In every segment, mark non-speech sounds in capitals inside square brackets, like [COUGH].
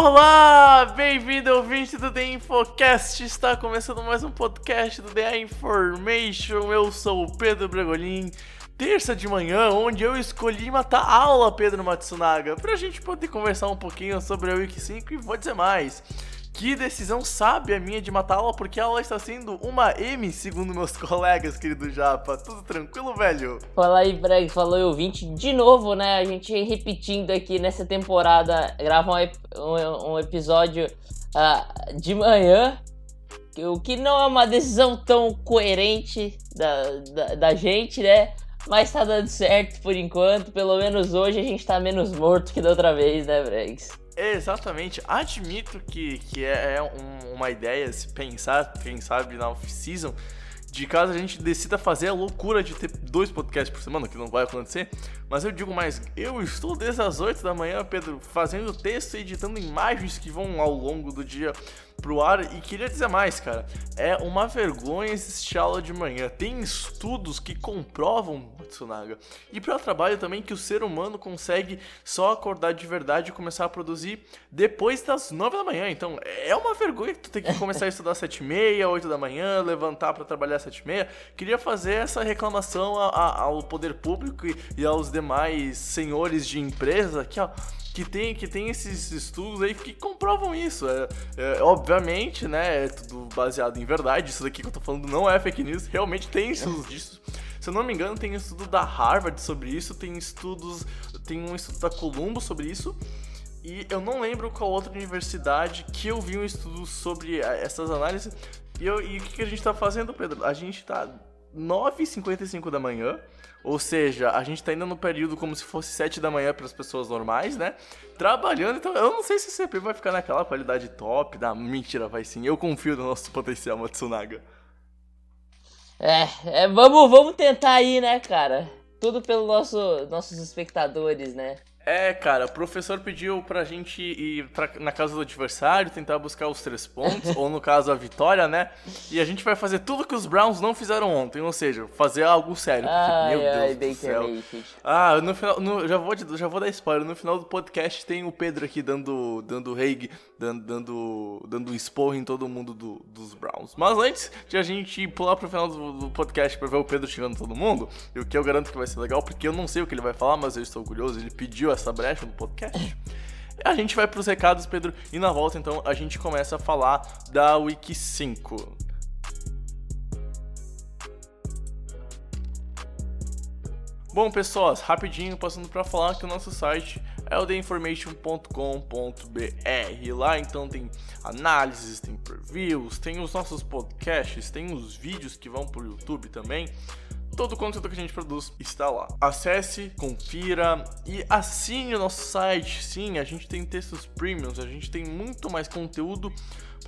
Olá, bem-vindo ouvinte do The Infocast. Está começando mais um podcast do The Information. Eu sou o Pedro Bregolin. Terça de manhã, onde eu escolhi matar aula, Pedro Matsunaga, pra gente poder conversar um pouquinho sobre a Week 5 e vou dizer mais. Que decisão sábia minha de matar aula, porque a aula está sendo uma M, segundo meus [LAUGHS] colegas, querido Japa. Tudo tranquilo, velho? Fala aí, Breg, falou aí, ouvinte. De novo, né? A gente repetindo aqui nessa temporada, grava um, um- um episódio ah, de manhã. O que não é uma decisão tão coerente da, da, da gente, né? Mas tá dando certo por enquanto. Pelo menos hoje a gente tá menos morto que da outra vez, né, Bregs? Exatamente, admito que, que é é um- uma ideia se pensar, quem sabe na off-season, de caso a gente decida fazer a loucura de ter dois podcasts por semana, que não vai acontecer, mas eu digo mais, eu estou desde as 8 da manhã, Pedro, fazendo texto e editando imagens que vão ao longo do dia pro ar e queria dizer mais, cara, é uma vergonha assistir aula de manhã. Tem estudos que comprovam, Matsunaga, e para o trabalho também que o ser humano consegue só acordar de verdade e começar a produzir depois das 9 da manhã. Então, é uma vergonha que tu tem que começar a estudar às 7 e meia, 8 da manhã, levantar para trabalhar às 7 e meia. Queria fazer essa reclamação a- a- ao poder público e, e aos demais senhores de empresa aqui, ó que tem, que tem esses estudos aí que comprovam isso. É, é, obviamente, né? É tudo baseado em verdade. Isso daqui que eu tô falando não é fake news. Realmente tem estudos disso. Se eu não me engano, tem estudo da Harvard sobre isso, tem estudos. Tem um estudo da Columbo sobre isso. E eu não lembro qual outra universidade que eu vi um estudo sobre eh, essas análises. E, eu- e o que, que a gente tá fazendo, Pedro? A gente tá 9h55 da manhã. Ou seja, a gente tá ainda no período como se fosse 7 da manhã para as pessoas normais, né? Trabalhando, então eu não sei se o CP vai ficar naquela qualidade top. Da... Mentira, vai sim. Eu confio no nosso potencial, Matsunaga. É, é, vamos, vamos tentar aí, né, cara? Tudo pelo nosso, nossos espectadores, né? É, cara, o professor pediu pra gente ir pra- na casa do adversário, tentar buscar os três pontos, [LAUGHS] ou no caso a vitória, né? E a gente vai fazer tudo que os Browns não fizeram ontem, ou seja, fazer algo sério. Ai, meu ai, Deus do Baker céu. Ah, no final, no- já, vou, já vou dar spoiler. No final do podcast tem o Pedro aqui dando, dando reg, dando, dando, dando esporro em todo mundo do- dos Browns. Mas antes de a gente pular pro final do, do podcast pra ver o Pedro xingando todo mundo, e o que eu garanto que vai ser legal, porque eu não sei o que ele vai falar, mas eu estou curioso, ele pediu essa brecha no podcast. A gente vai pros recados, Pedro, e na volta então a gente começa a falar da Week 5. Bom, pessoas, rapidinho passando para falar que o nosso site é o theinformation.com.br. Lá então tem análises, tem previews, tem os nossos podcasts, tem os vídeos que vão pro YouTube também. Todo o conteúdo que a gente produz está lá. Acesse, confira e assine o nosso site. Sim, a gente tem textos premiums, a gente tem muito mais conteúdo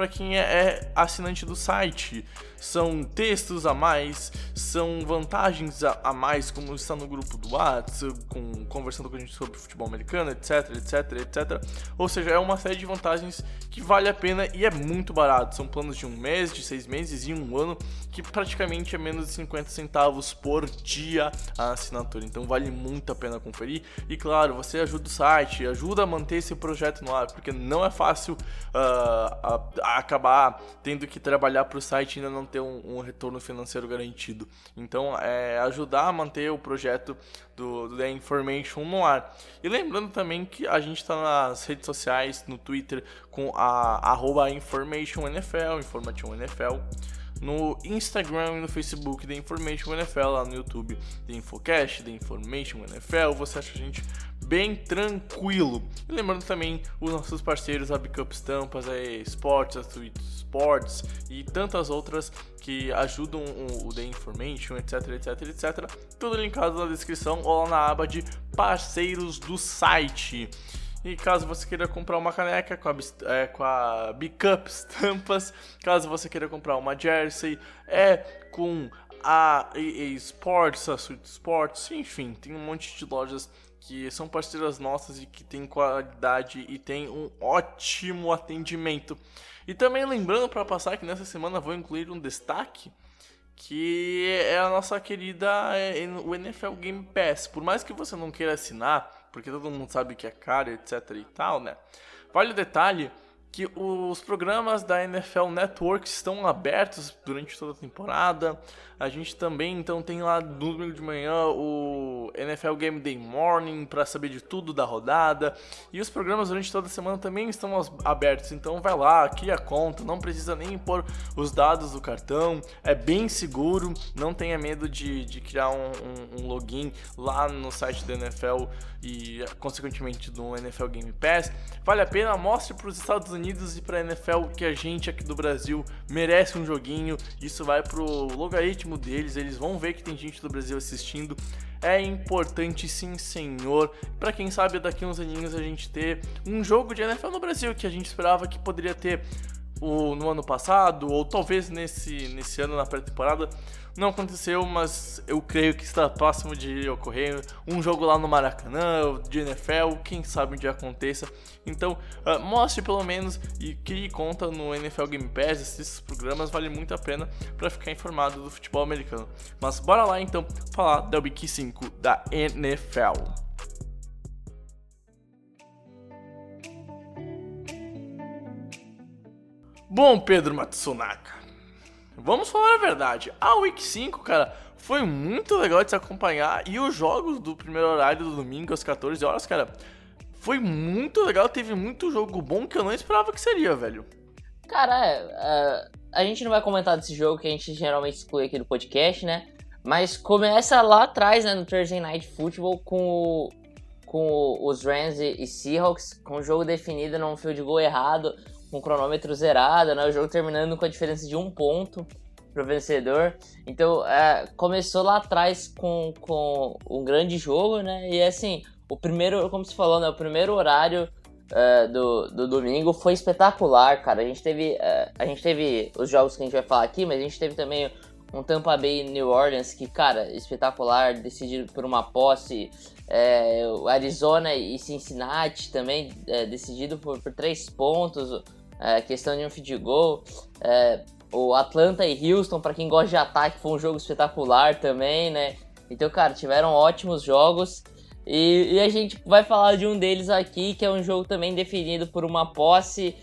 para quem é, é assinante do site. São textos a mais, são vantagens a, a mais, como está no grupo do WhatsApp, com, conversando com a gente sobre futebol americano, etc, etc, etc. Ou seja, é uma série de vantagens que vale a pena e é muito barato. São planos de um mês, de seis meses e um ano, que praticamente é menos de 50 centavos por dia a assinatura. Então vale muito a pena conferir. E claro, você ajuda o site, ajuda a manter esse projeto no ar, porque não é fácil ah, acabar tendo que trabalhar para o site e ainda não ter um, um, retorno financeiro garantido. Então, é ajudar a manter o projeto do, do The Information no ar. E lembrando também que a gente está nas redes sociais, no Twitter, com a arroba InformationNFL, InformationNFL no Instagram e no Facebook da Information NFL, lá no YouTube da Infocast, da Information NFL, você acha a gente bem tranquilo. E lembrando também os nossos parceiros, a Bickup Estampas, a Sports, a Tweet Sports e tantas outras que ajudam o The Information, etc, etc, etc. Tudo linkado na descrição ou lá na aba de parceiros do site. E caso você queira comprar uma caneca com a, é, com a Bickup Estampas, caso você queira comprar uma jersey, é com a EA Sports, a Sweet Sports, enfim, tem um monte de lojas que são parceiras nossas e que tem qualidade e tem um ótimo atendimento. E também lembrando para passar que nessa semana vou incluir um destaque que é a nossa querida é, o NFL Game Pass. Por mais que você não queira assinar, porque todo mundo sabe que é caro, etc e tal, né? Vale o detalhe que os programas da NFL Network estão abertos durante toda a temporada. A gente também então tem lá no domingo de manhã o NFL Game Day Morning para saber de tudo da rodada. E os programas durante toda a semana também estão abertos. Então vai lá, cria conta, não precisa nem pôr os dados do cartão. É bem seguro, não tenha medo de, de criar um, um, um login lá no site da NFL e consequentemente do NFL Game Pass. Vale a pena, mostre para os Estados Unidos e para a NFL que a gente aqui do Brasil merece um joguinho. Isso vai pro logaritmo deles, eles vão ver que tem gente do Brasil assistindo. É importante sim, senhor. Para quem sabe daqui uns aninhos a gente ter um jogo de NFL no Brasil que a gente esperava que poderia ter o, no ano passado, ou talvez nesse, nesse ano na pré-temporada. Não aconteceu, mas eu creio que está próximo de ocorrer um jogo lá no Maracanã, de NFL, quem sabe dia aconteça. Então, uh, mostre pelo menos e crie conta no NFL Game Pass, esses programas vale muito a pena para ficar informado do futebol americano. Mas bora lá então falar da Week 5 da NFL. Bom, Pedro Matsunaka, vamos falar a verdade. A Week 5, cara, foi muito legal de se acompanhar. E os jogos do primeiro horário do domingo às 14 horas, cara, foi muito legal. Teve muito jogo bom que eu não esperava que seria, velho. Cara, é, é, a gente não vai comentar desse jogo que a gente geralmente exclui aqui do podcast, né? Mas começa lá atrás, né, no Thursday Night Football, com, o, com os Rams e Seahawks, com o jogo definido num field goal errado com o cronômetro zerado, né? O jogo terminando com a diferença de um ponto pro vencedor. Então, é, começou lá atrás com, com um grande jogo, né? E assim, o primeiro, como você falou, né? O primeiro horário é, do, do domingo foi espetacular, cara. A gente teve, é, a gente teve os jogos que a gente vai falar aqui, mas a gente teve também um Tampa Bay New Orleans que, cara, espetacular, decidido por uma posse. É, Arizona e Cincinnati também é, decidido por, por três pontos é, questão de um feed goal. É, o Atlanta e Houston, para quem gosta de ataque, foi um jogo espetacular também, né? Então, cara, tiveram ótimos jogos. E, e, a gente vai falar de um deles aqui, que é um jogo também definido por uma posse.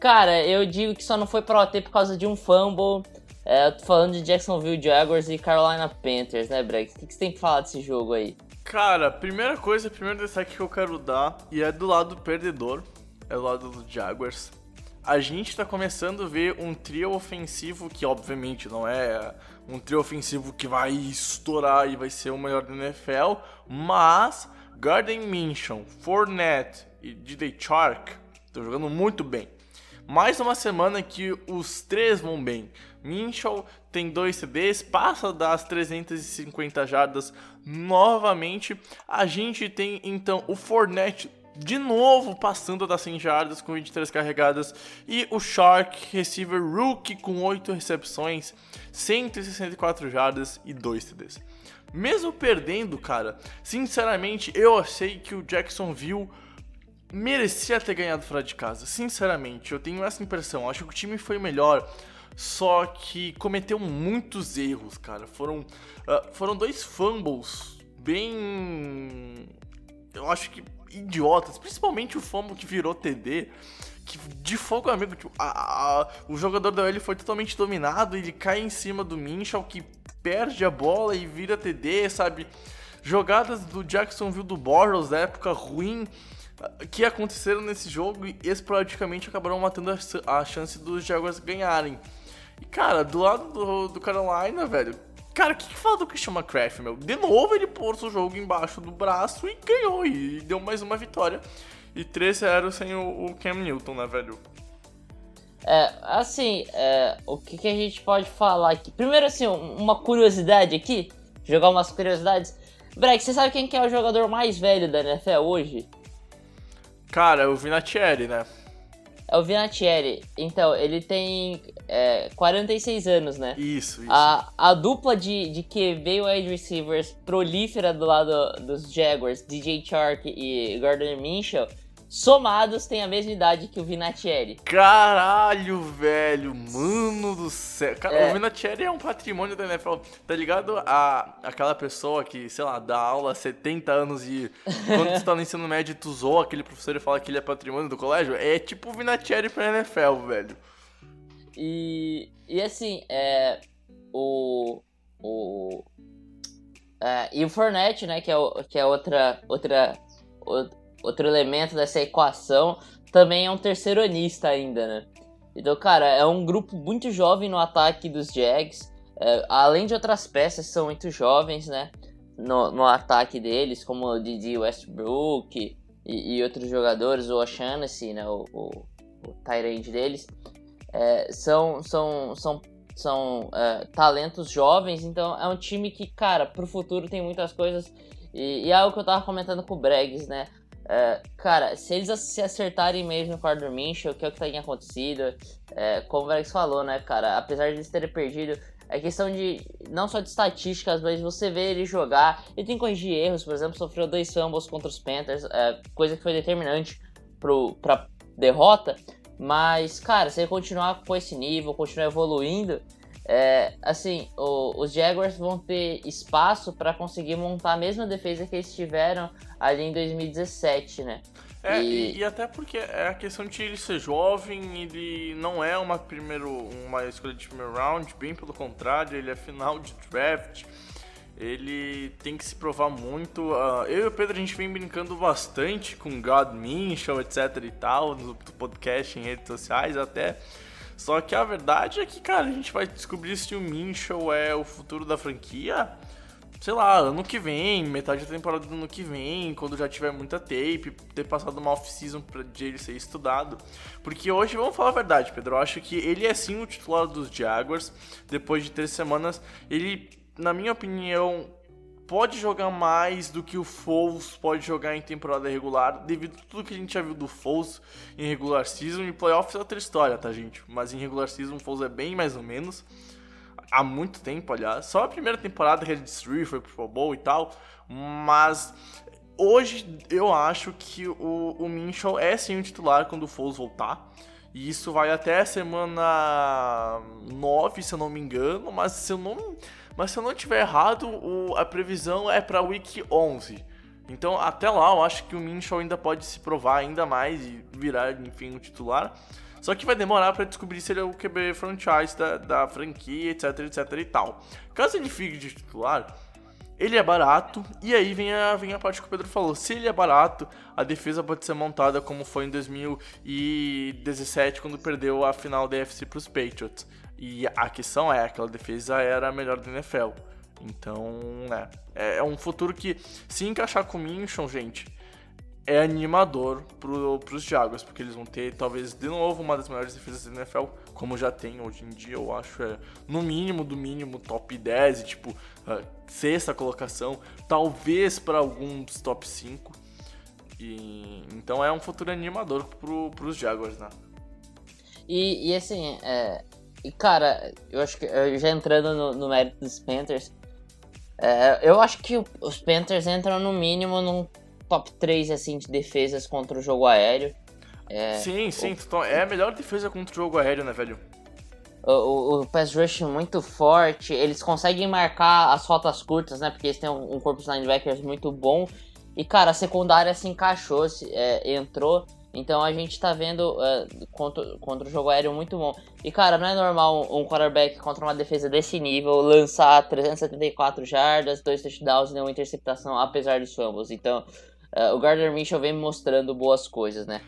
Cara, eu digo que só não foi pro OT por causa de um fumble. É, eu tô falando de Jacksonville Jaguars e Carolina Panthers, né, Brex? O que, que você tem que falar desse jogo aí? Cara, primeira coisa, primeiro destaque que eu quero dar, e é do lado perdedor, é do lado do Jaguars a gente está começando a ver um trio ofensivo que, obviamente, não é um trio ofensivo que vai estourar e vai ser o melhor da NFL, mas Garden Minshew, Fournette e DJ Chark estão jogando muito bem. Mais uma semana que os três vão bem. Minshew tem dois CDs, passa das 350 jardas novamente. A gente tem então o Fournette de novo passando das 100 jardas com 23 carregadas e o Shark receiver rookie com 8 recepções, 164 jardas e 2 TDs. Mesmo perdendo, cara, sinceramente eu achei que o Jacksonville merecia ter ganhado fora de casa. Sinceramente, eu tenho essa impressão. Acho que o time foi melhor, só que cometeu muitos erros, cara. Foram, uh, foram dois fumbles bem. Eu acho que idiotas, principalmente o fumble que virou TD, que de fogo amigo, tipo, a, a, o jogador da OL foi totalmente dominado, ele cai em cima do Minchal que perde a bola e vira TD, sabe? Jogadas do Jacksonville do Bortles da época ruim que aconteceram nesse jogo e esporadicamente acabaram matando a, a chance dos Jaguars ganharem. E cara, do lado do, do Carolina, velho, Cara, o que, que fala do Christian McCraft, meu? De novo ele pôs o jogo embaixo do braço e ganhou. E deu mais uma vitória. E 3-0 sem o, o, Cam Newton, né, velho? É, assim, é, o que, que a gente pode falar aqui? Primeiro, assim, uma curiosidade aqui. Jogar umas curiosidades. Breck, você sabe quem que é o jogador mais velho da NFL hoje? Cara, o Vinatieri, né? É o Vinatieri. Então, ele tem é, 46 anos, né? Isso, isso. A, a dupla de, de QB wide receivers prolífera do lado dos Jaguars, DJ Chark e Gordon Minshew, somados têm a mesma idade que o Vinatieri. Caralho, velho, mano do céu. Cara, é. O Vinatieri é um patrimônio da NFL. Tá ligado a aquela pessoa que, sei lá, dá aula há 70 anos e quando você tá no ensino médio tu zoa aquele professor e fala que ele é patrimônio do colégio? É tipo o Vinatieri pra NFL, velho. E, e assim, é, o, o, é, e o Fornette, né, que é, o, que é outra, outra, outro elemento dessa equação, também é um terceironista ainda, né? Então, cara, é um grupo muito jovem no ataque dos Jags, é, além de outras peças são muito jovens, né? No, no ataque deles, como o Didi Westbrook e, e outros jogadores, o O'Shaughnessy, né? O, o, o deles, é, são, são, são, são é, talentos jovens, então é um time que, cara, pro futuro tem muitas coisas. E, e é algo que eu tava comentando com o Bregs, né? É, cara, se eles se acertarem mesmo com o Arthur Minchel, que é o que tem acontecido, é, como o Alex falou, né, cara, apesar de eles terem perdido, é questão de, não só de estatísticas, mas você vê ele jogar, ele tem que corrigir erros, por exemplo, sofreu dois fumbles contra os Panthers, é, coisa que foi determinante pro, pra derrota, mas, cara, se ele continuar com esse nível, continuar evoluindo, é, assim, o, os Jaguars vão ter espaço para conseguir montar a mesma defesa que eles tiveram ali em 2017, né? É, e... e, até porque é a questão de ele ser jovem, ele não é uma, primeiro, uma escolha de primeiro round, bem pelo contrário, ele é final de draft, ele tem que se provar muito. Uh, eu e o Pedro a gente vem brincando bastante com God Minchel, etc e tal, no podcast, em redes sociais até. Só que a verdade é que, cara, a gente vai descobrir se o Minchel é o futuro da franquia, sei lá, ano que vem, metade da temporada do ano que vem, quando já tiver muita tape, ter passado uma off-season pra ele ser estudado. Porque hoje, vamos falar a verdade, Pedro, eu acho que ele é sim o titular dos Jaguars. Depois de três semanas, ele, na minha opinião, pode jogar mais do que o Foles pode jogar em temporada regular, devido a tudo que a gente já viu do Foles em regular season e playoffs é outra história, tá, gente? Mas em regular season o Foles é bem mais ou menos. Há muito tempo, aliás. Só a primeira temporada que ele destruiu, foi pro Pro Bowl e tal. Mas hoje eu acho que o, o Minchel é sim o titular quando o Foles voltar. E isso vai até a semana 9, se eu não me engano. Mas se eu não mas se eu não tiver errado, o, a previsão é para Week 11. Então, até lá, eu acho que o Minshew ainda pode se provar ainda mais e virar, enfim, um titular. Só que vai demorar para descobrir se ele é o QB franchise da, da franquia, etc, etc e tal. Caso ele fique de titular, ele é barato, e aí vem a, vem a parte que o Pedro falou. Se ele é barato, a defesa pode ser montada como foi em 2017, quando perdeu a final da FC para os Patriots. E a questão é, aquela defesa era a melhor da NFL. Então, né, é, é um futuro que, se encaixar com o Minchon, gente, é animador pro, pros Jaguars, porque eles vão ter, talvez, de novo, uma das melhores defesas da NFL, como já tem hoje em dia, eu acho, é no mínimo, do mínimo, top 10, tipo, uh, sexta colocação, talvez para alguns top 5. E, então é um futuro animador pro, pros Jaguars, né? E, e assim, é, e cara, eu acho que já entrando no, no mérito dos Panthers, é, eu acho que os Panthers entram no mínimo num top 3 assim, de defesas contra o jogo aéreo. É, sim, sim, o, é a melhor defesa contra o jogo aéreo, né, velho? O, o, pass rush muito forte, eles conseguem marcar as rotas curtas, né? Porque eles têm um, um corpo de linebackers muito bom. E, cara, a secundária se encaixou, se, é, entrou Então a gente tá vendo uh, contra, contra o jogo aéreo muito bom. E cara, não é normal um quarterback contra uma defesa desse nível lançar 374 jardas, dois touchdowns e nenhuma interceptação, apesar dos fumbles. Então uh, o Gardner Mitchell vem mostrando boas coisas, né?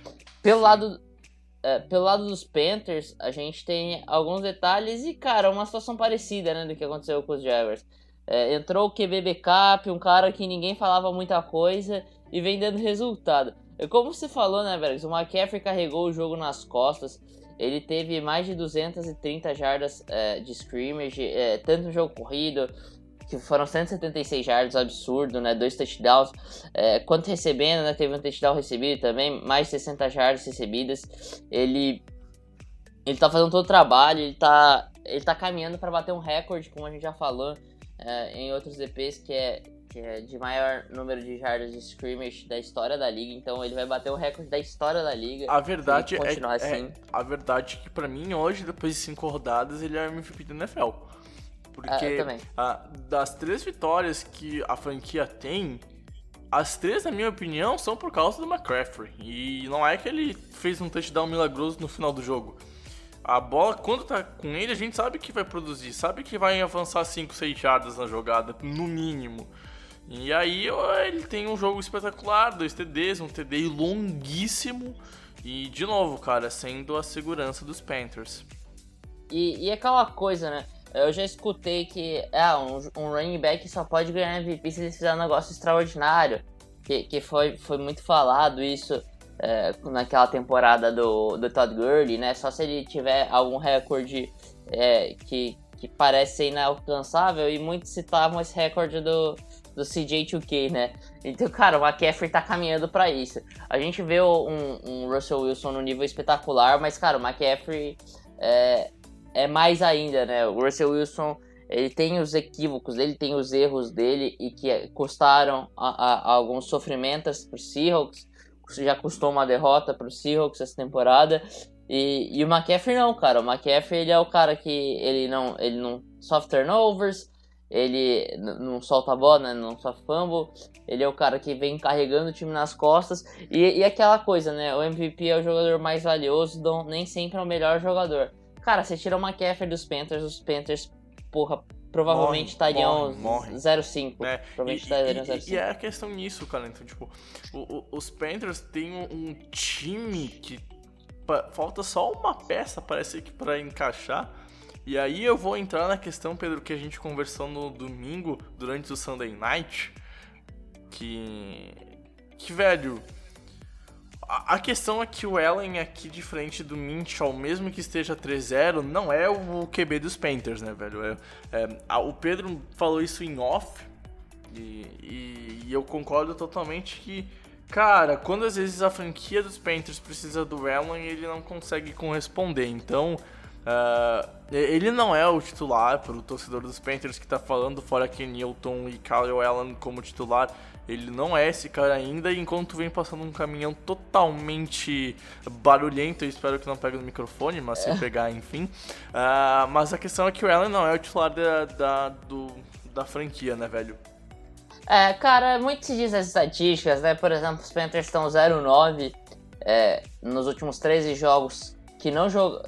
Pelo lado, uh, pelo lado dos Panthers, a gente tem alguns detalhes e, cara, uma situação parecida né, do que aconteceu com os Jaguars. entrou o QB backup, um cara que ninguém falava muita coisa e vem dando resultado. Como você falou, né, Bergs? O McCaffrey carregou o jogo nas costas. Ele teve mais de 230 jardas é, de scrimmage, é, tanto no jogo corrido, que foram 176 jardas, absurdo, né? Dois touchdowns. É, quanto recebendo, né? Teve um touchdown recebido também, mais de 60 jardas recebidas. Ele, ele tá fazendo todo o trabalho, ele tá, ele tá caminhando para bater um recorde, como a gente já falou é, em outros EPs, que é que é de maior número de jardas de scrimmage da história da liga, então ele vai bater o recorde da história da liga. A verdade é, assim. é, a verdade é que para mim hoje, depois de cinco rodadas, ele é MVP da NFL. Porque é, a, das três vitórias que a franquia tem, as três, na minha opinião, são por causa do McCaffrey. E não é que ele fez um touchdown milagroso no final do jogo. A bola, quando tá com ele, a gente sabe que vai produzir, sabe que vai avançar 5, 6 jardas na jogada, no mínimo. E aí ele tem um jogo espetacular, dois TDs, um TD longuíssimo. E de novo, cara, sendo a segurança dos Panthers. E, e aquela coisa, né? Eu já escutei que é, um, um running back só pode ganhar MVP se ele fizer um negócio extraordinário. Que, que foi, foi muito falado isso é, naquela temporada do, do Todd Gurley, né? Só se ele tiver algum recorde é, que, que parece inalcançável. E muitos citavam esse recorde do, do CJ2K, né? Então, cara, o McCaffrey tá caminhando para isso. A gente vê um, um, Russell Wilson no nível espetacular, mas, cara, o McCaffrey é, é mais ainda, né? O Russell Wilson, ele tem os equívocos dele, tem os erros dele e que custaram a, a, a alguns sofrimentos pro Seahawks. Já custou uma derrota pro Seahawks essa temporada. E, e o McCaffrey não, cara. O McCaffrey ele é o cara que ele não, ele não sofre turnovers, ele não solta a bola, né? não sofre fumble. Ele é o cara que vem carregando o time nas costas. E, e aquela coisa, né? O MVP é o jogador mais valioso, então nem sempre é o melhor jogador. Cara, você tira o McCaffrey dos Panthers, os Panthers, porra, provavelmente estariam 0-5. É, provavelmente estariam 0-5. E é a questão nisso, cara. Então, tipo, o, o, os Panthers têm um, um time que falta só uma peça, parece que, para encaixar e aí eu vou entrar na questão, Pedro, que a gente conversou no domingo, durante o Sunday Night, que... Que, velho... A, questão é que o Allen aqui, diferente do Minchall, mesmo que esteja 3-0, não é o QB dos Panthers, né, velho? É, é, o Pedro falou isso em off, e, e, e eu concordo totalmente que Cara, quando às vezes a franquia dos Panthers precisa do Allen, ele não consegue corresponder. Então, Uh, ele não é o titular para o torcedor dos Panthers que está falando, fora que Newton e Kyle Allen como titular. Ele não é esse cara ainda, enquanto vem passando um caminhão totalmente barulhento. Eu espero que não pegue no microfone, mas se é. pegar, enfim. Uh, mas a questão é que o Allen não é o titular da, da, do, da franquia, né, velho? É, cara, muito se diz as estatísticas, né? Por exemplo, os Panthers estão 0-9 é, nos últimos 13 jogos que não jogam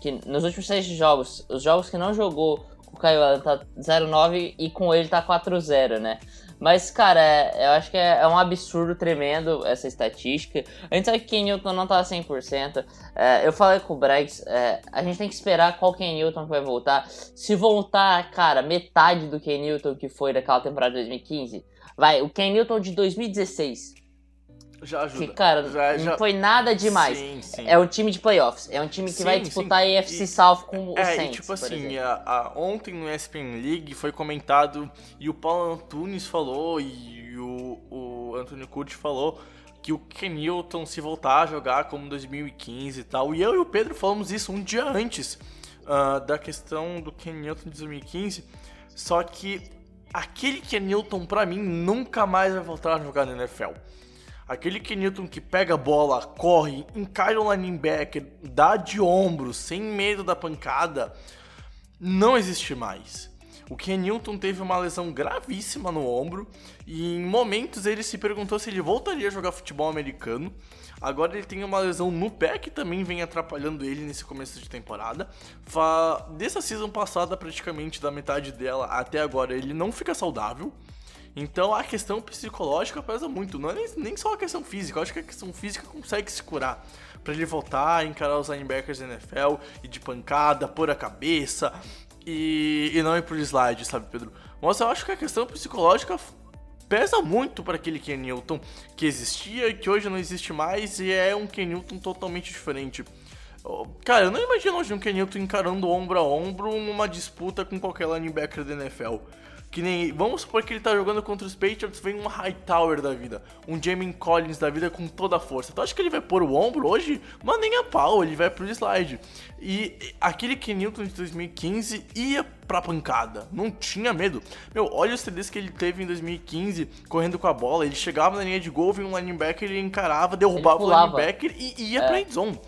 que nos últimos seis jogos, os jogos que não jogou o Caio Allen tá 0-9 e com ele tá 4-0, né? Mas, cara, é, eu acho que é, é, um absurdo tremendo essa estatística. A gente sabe que Ken Newton não tá 100%. É, eu falei com o Bregs, é, a gente tem que esperar qual Ken Newton vai voltar. Se voltar, cara, metade do Ken Newton que foi daquela temporada de 2015, vai, o Ken Newton de 2016 já ajuda. Que, cara, já, não foi nada demais. Sim, sim. É um time de playoffs. É um time que sim, vai disputar a EFC South com o é, Saints, e, tipo assim, a, a, ontem no ESPN League foi comentado e o Paulo Antunes falou e o, o Anthony Curtis falou que o Kenilton se voltar a jogar como 2015 e tal. E eu e o Pedro falamos isso um dia antes uh, da questão do Kenilton de 2015. Só que aquele Kenilton, para mim, nunca mais vai voltar a jogar na NFL. Aquele Kenilton que pega a bola, corre, encara o linebacker, dá de ombro, sem medo da pancada, não existe mais. O Ken Newton teve uma lesão gravíssima no ombro e em momentos ele se perguntou se ele voltaria a jogar futebol americano. Agora ele tem uma lesão no pé que também vem atrapalhando ele nesse começo de temporada. Fa... Dessa season passada, praticamente da metade dela até agora, ele não fica saudável. Então a questão psicológica pesa muito, não é nem, só a questão física, eu acho que a questão física consegue se curar. Pra ele voltar encarar os linebackers da NFL e de pancada, pôr a cabeça e, e não ir pro slide, sabe, Pedro? Mas eu acho que a questão psicológica pesa muito para aquele Ken Newton que existia e que hoje não existe mais e é um Ken Newton totalmente diferente. Cara, eu não imagino hoje um Ken Newton encarando ombro a ombro numa disputa com qualquer linebacker da NFL. Que nem. Vamos supor que ele tá jogando contra os Patriots, vem um Hightower da vida. Um Jamie Collins da vida com toda a força. Tu acha que ele vai pôr o ombro hoje? Mas nem a pau, ele vai pro slide. E aquele Ken Newton de 2015 ia pra pancada. Não tinha medo. Meu, olha os TDs que ele teve em 2015 correndo com a bola. Ele chegava na linha de gol, vinha um linebacker, ele encarava, derrubava o linebacker e ia é. pra endzone.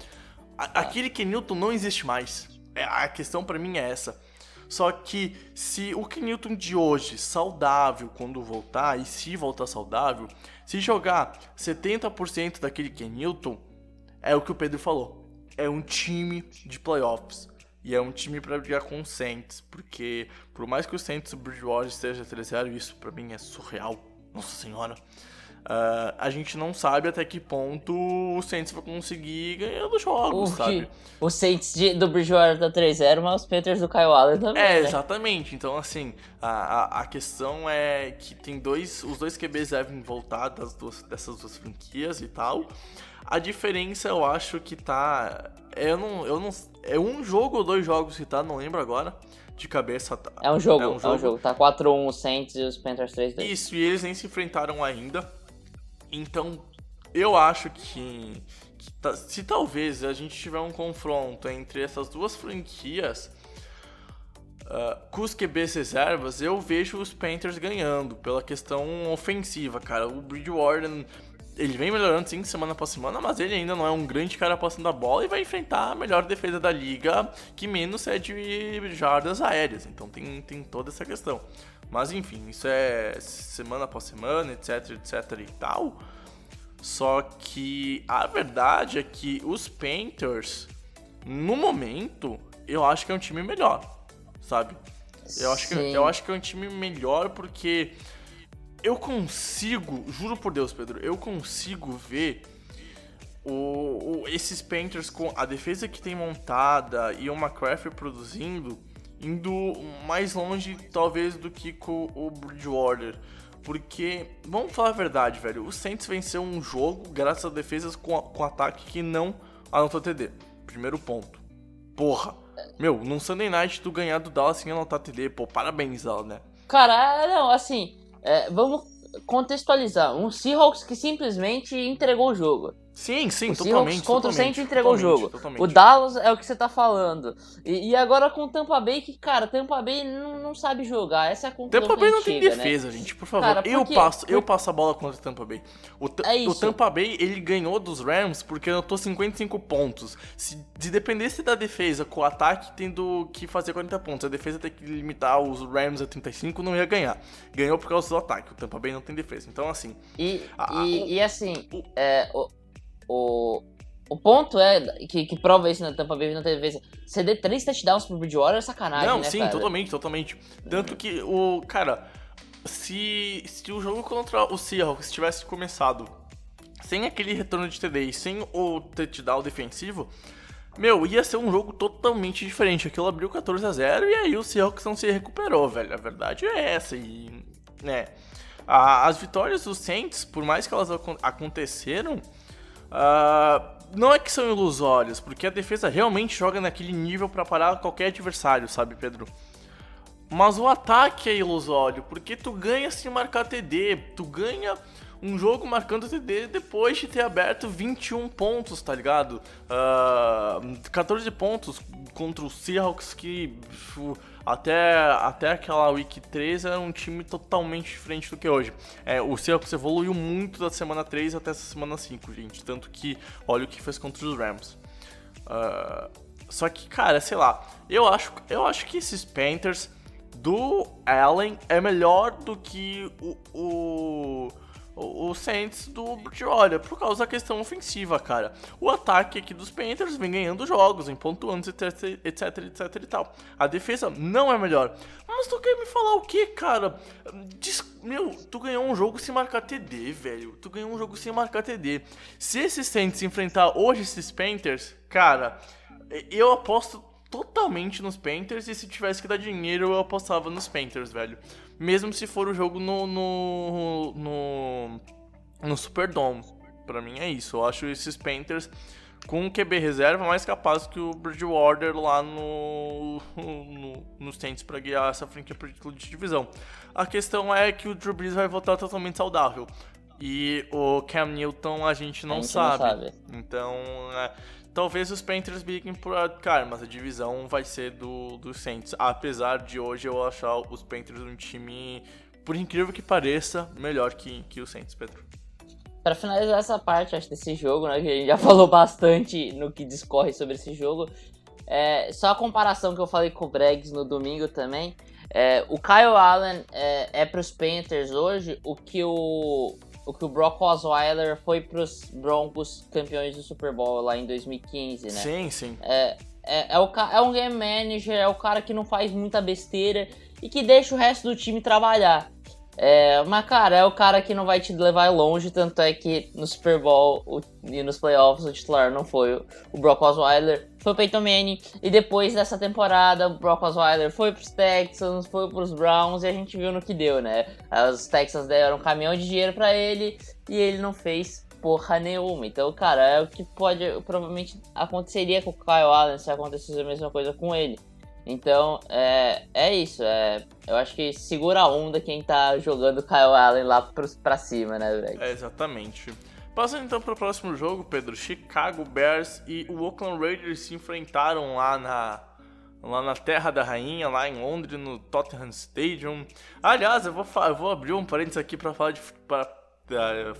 Aquele Ken Newton não existe mais. É, a questão para mim é essa. Só que se o Kenilton de hoje, saudável quando voltar, e se voltar saudável, se jogar 70% daquele Kenilton, é o que o Pedro falou. É um time de playoffs. E é um time para brigar com o Saints. Porque por mais que o Saints e o Bridgewater esteja 3-0, isso para mim é surreal. Nossa senhora. Uh, a gente não sabe até que ponto o Saints vai conseguir ganhar dos jogos, o sabe? o Saints de, do Bridgewater tá 3-0, mas os Panthers do Kyle Allen também. É, né? exatamente. Então, assim, a, a, a, questão é que tem dois. Os dois QBs devem voltar das duas, dessas duas franquias e tal. A diferença eu acho que tá. Eu não. Eu não é um jogo ou dois jogos que tá, não lembro agora de cabeça. Tá, é um jogo, é um jogo. É um jogo. Tá 4-1 os Saints e os Panthers 3-2. Isso, e eles nem se enfrentaram ainda. Então, eu acho que, que se talvez a gente tiver um confronto entre essas duas franquias, uh, com os QBs reservas, eu vejo os Panthers ganhando pela questão ofensiva, cara. O Bridgewater, ele vem melhorando sim semana após semana, mas ele ainda não é um grande cara passando a bola e vai enfrentar a melhor defesa da liga, que menos é de jardas aéreas. Então tem, tem toda essa questão. Mas enfim, isso é semana após semana, etc, etc e tal. Só que a verdade é que os Panthers, no momento, eu acho que é um time melhor, sabe? Eu acho, que, eu acho que é um time melhor porque eu consigo, juro por Deus, Pedro, eu consigo ver o, o, esses Panthers com a defesa que tem montada e o McCaffrey produzindo indo mais longe, talvez, do que com o Bridgewater. Porque, vamos falar a verdade, velho, o Saints venceu um jogo graças a defesas com, com ataque que não anotou TD. Primeiro ponto. Porra. Meu, num Sunday Night tu ganhar do Dallas sem anotar TD, pô, parabéns, Dallas, né? Cara, não, assim, é, vamos contextualizar. Um Seahawks que simplesmente entregou o jogo. Sim, sim, o totalmente. contra o Saints entregou o jogo. Totalmente. O Dallas é o que você tá falando. E, e, agora com o Tampa Bay, que, cara, Tampa Bay não, não sabe jogar. Essa é a conclusão Tampa Bay não tem chega, defesa, né? gente, por favor. Cara, eu, passo, eu passo a bola contra o Tampa Bay. O, é o Tampa Bay, ele ganhou dos Rams porque anotou 55 pontos. Se, se dependesse da defesa com o ataque tendo que fazer 40 pontos, a defesa ter que limitar os Rams a 35, não ia ganhar. Ganhou por causa do ataque. O Tampa Bay não tem defesa. Então, assim. E, a, e, o, e assim, o, é, o, o, ponto é que, que prova isso na Tampa Bay teve vez. Ceder três touchdowns pro Bridgewater é sacanagem, não, né, sim, cara? totalmente, totalmente. Tanto que o. Cara, se, se o jogo contra o Seahawks tivesse começado sem aquele retorno de TD e sem o touchdown defensivo, meu, ia ser um jogo totalmente diferente. Aquilo abriu 14 a 0 e aí o Seahawks não se recuperou, velho. A verdade é essa. E, né, a, as vitórias dos Saints, por mais que elas aconteceram, Uh, não é que são ilusórios, porque a defesa realmente joga naquele nível para parar qualquer adversário, sabe, Pedro? Mas o ataque é ilusório, porque tu ganha sem marcar TD, tu ganha um jogo marcando TD depois de ter aberto 21 pontos, tá ligado? Uh, ah, 14 pontos contra o Seahawks que até, até aquela Week 3 era um time totalmente diferente do que hoje. É, o Seahawks evoluiu muito da semana 3 até essa semana 5, gente. Tanto que olha o que fez contra os Rams. Uh, só que, cara, sei lá, eu acho, eu acho que esses Panthers do Allen é melhor do que o, o, o, Saints do Bridgewater, por causa da questão ofensiva, cara. O ataque aqui dos Panthers vem ganhando jogos, em pontuando, etc, etc, etc e tal. A defesa não é melhor. Mas tu quer me falar o que, cara? Diz, meu, tu ganhou um jogo sem marcar TD, velho. Tu ganhou um jogo sem marcar TD. Se esses Saints enfrentar hoje esses Panthers, cara, eu aposto totalmente nos Panthers e se tivesse que dar dinheiro eu apostava nos Panthers, velho. Mesmo se for o jogo no no no, no Superdome. Pra mim é isso. Eu acho esses Panthers com QB reserva mais capaz que o Bridgewater lá no, [LAUGHS] no, nos Saints para guiar essa franquia para título de divisão. A questão é que o Drew Brees vai voltar totalmente saudável. E o Cam Newton a gente não, A gente sabe. não sabe. Então, é, talvez os Panthers briguem por. Cara, mas a divisão vai ser do, do Saints. Apesar de hoje eu achar os Panthers um time, por incrível que pareça, melhor que, que o Saints, Pedro. Pra finalizar essa parte, acho, desse jogo, né? Que a gente já [LAUGHS] falou bastante no que discorre sobre esse jogo. É, só a comparação que eu falei com o Bregs no domingo também. É, o Kyle Allen é, é pros Panthers hoje o que o, o que o Brock Osweiler foi pros Broncos campeões do Super Bowl lá em 2015, né? Sim, sim. É, é, é, o, é um game manager, é o cara que não faz muita besteira e que deixa o resto do time trabalhar. É, mas, cara, é o cara que não vai te levar longe, tanto é que no Super Bowl o- e nos playoffs o titular não foi o, o Brock Osweiler, foi o Peyton Manning. E depois dessa temporada, o Brock Osweiler foi pros Texans, foi pros Browns e a gente viu no que deu, né? Os Texans deram um caminhão de dinheiro pra ele e ele não fez porra nenhuma. Então, cara, é o que pode, provavelmente aconteceria com o Kyle Allen se acontecesse a mesma coisa com ele. Então, é, é isso. É, eu acho que segura a onda quem tá jogando Kyle Allen lá pra cima, né, Greg? É, exatamente. Passando então para o próximo jogo, Pedro, Chicago Bears e o Oakland Raiders se enfrentaram lá na lá na Terra da Rainha, lá em Londres, no Tottenham Stadium. Aliás, eu vou, eu vou abrir um parênteses aqui para falar de pra,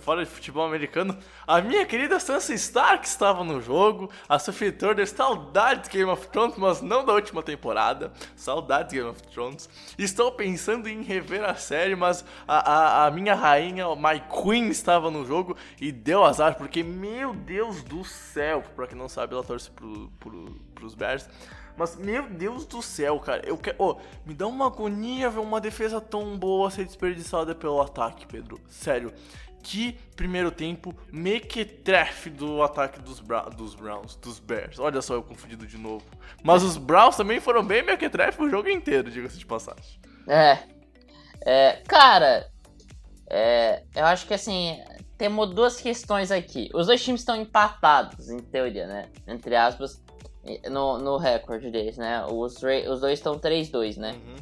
fora de futebol americano. A minha querida Sansa Stark estava no jogo, a Sophie Turner, saudades Game of Thrones, mas não da última temporada, saudades Game of Thrones. Estou pensando em rever a série, mas a, a, a minha rainha, My Queen, estava no jogo e deu azar, porque, meu Deus do céu, pra quem não sabe, ela torce pro, pro, pros Bears. Mas, meu Deus do céu, cara, eu quero. Ô, me dá uma agonia ver uma defesa tão boa ser desperdiçada pelo ataque, Pedro. Sério. Que primeiro tempo mequetrefe do ataque dos, Bra dos Browns, dos Bears. Olha só, eu confundido de novo. Mas os Browns também foram bem mequetrefe o jogo inteiro, diga-se de passagem. É. É, cara, é, eu acho que assim, temos duas questões aqui. Os dois times estão empatados, em teoria, né? Entre aspas, no, no recorde deles, né? Os, os dois estão 3-2, né? Uhum.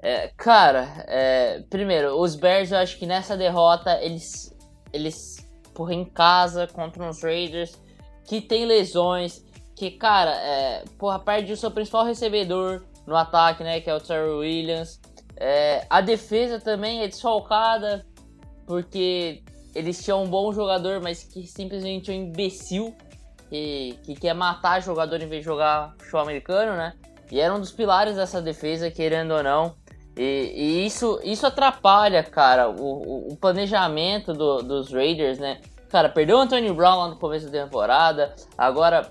É, cara, é, primeiro, os Bears, eu acho que nessa derrota eles, eles porra, em casa contra uns Raiders que tem lesões, que, cara, é, porra, perde o seu principal recebedor no ataque, né, que é o Terry Williams. É, a defesa também é desfalcada, porque eles tinham um bom jogador, mas que simplesmente é um imbecil que, que quer matar jogador em vez de jogar futebol americano, né? E era um dos pilares dessa defesa, querendo ou não. E, e isso, isso atrapalha, cara, o, o- planejamento do- dos Raiders, né? Cara, perdeu o Antonio Brown lá no começo da temporada, agora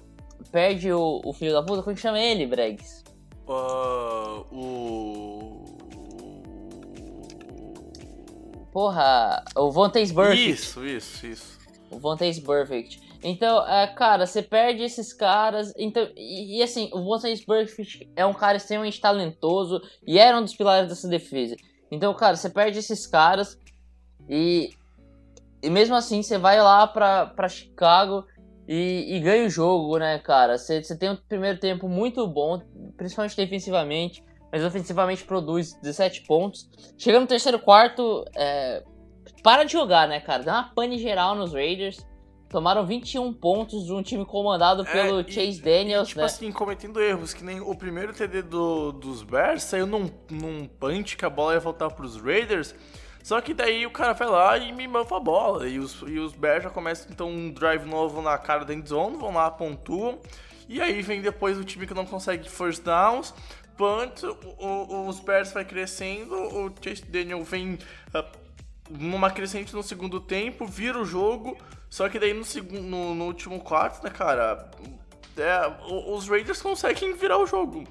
perde o, o filho da puta, como que chama ele, Bregs? Ah, o. Porra, o Vontaze Burfict. Isso, isso, isso. O Vontaze Burfict. Então, é, cara, você perde esses caras. Então, e, e assim, o Vontaze Burfict é um cara extremamente talentoso e era um dos pilares dessa defesa. Então, cara, você perde esses caras e, e mesmo assim você vai lá pra, pra Chicago e, e ganha o jogo, né, cara? Você, você tem um primeiro tempo muito bom, principalmente defensivamente, mas ofensivamente produz 17 pontos. Chega no terceiro quarto, é, para de jogar, né, cara? Dá uma pane geral nos Raiders. Tomaram 21 pontos de um time comandado pelo É, e- Chase Daniels, tipo né? assim, cometendo erros, que nem o primeiro TD do, dos Bears saiu num, num punch que a bola ia voltar pros Raiders. Só que daí o cara vai lá e me manda a bola. E os, e os Bears já começam então um drive novo na cara da endzone, vão lá, pontuam. E aí vem depois o time que não consegue first downs. punt, o, o, os Bears vai crescendo, o Chase Daniel vem uh, numa crescente no segundo tempo, vira o jogo, só que daí no, segundo, no, no último quarto, né, cara, é, os Raiders conseguem virar o jogo.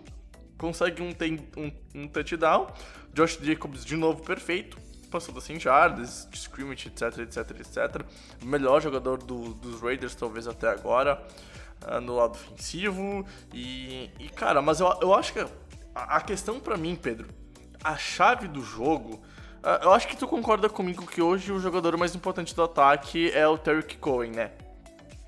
Conseguem um, um, um touchdown, Josh Jacobs de novo perfeito, passando assim jardas, scrimmage, etc, etc, etc. Melhor jogador do, dos Raiders, talvez até agora, uh, no lado ofensivo. E, e, cara, mas eu, eu acho que a, a questão para mim, Pedro, a chave do jogo. Uh, eu acho que tu concorda comigo que hoje o jogador mais importante do ataque é o Terry Cohen, né?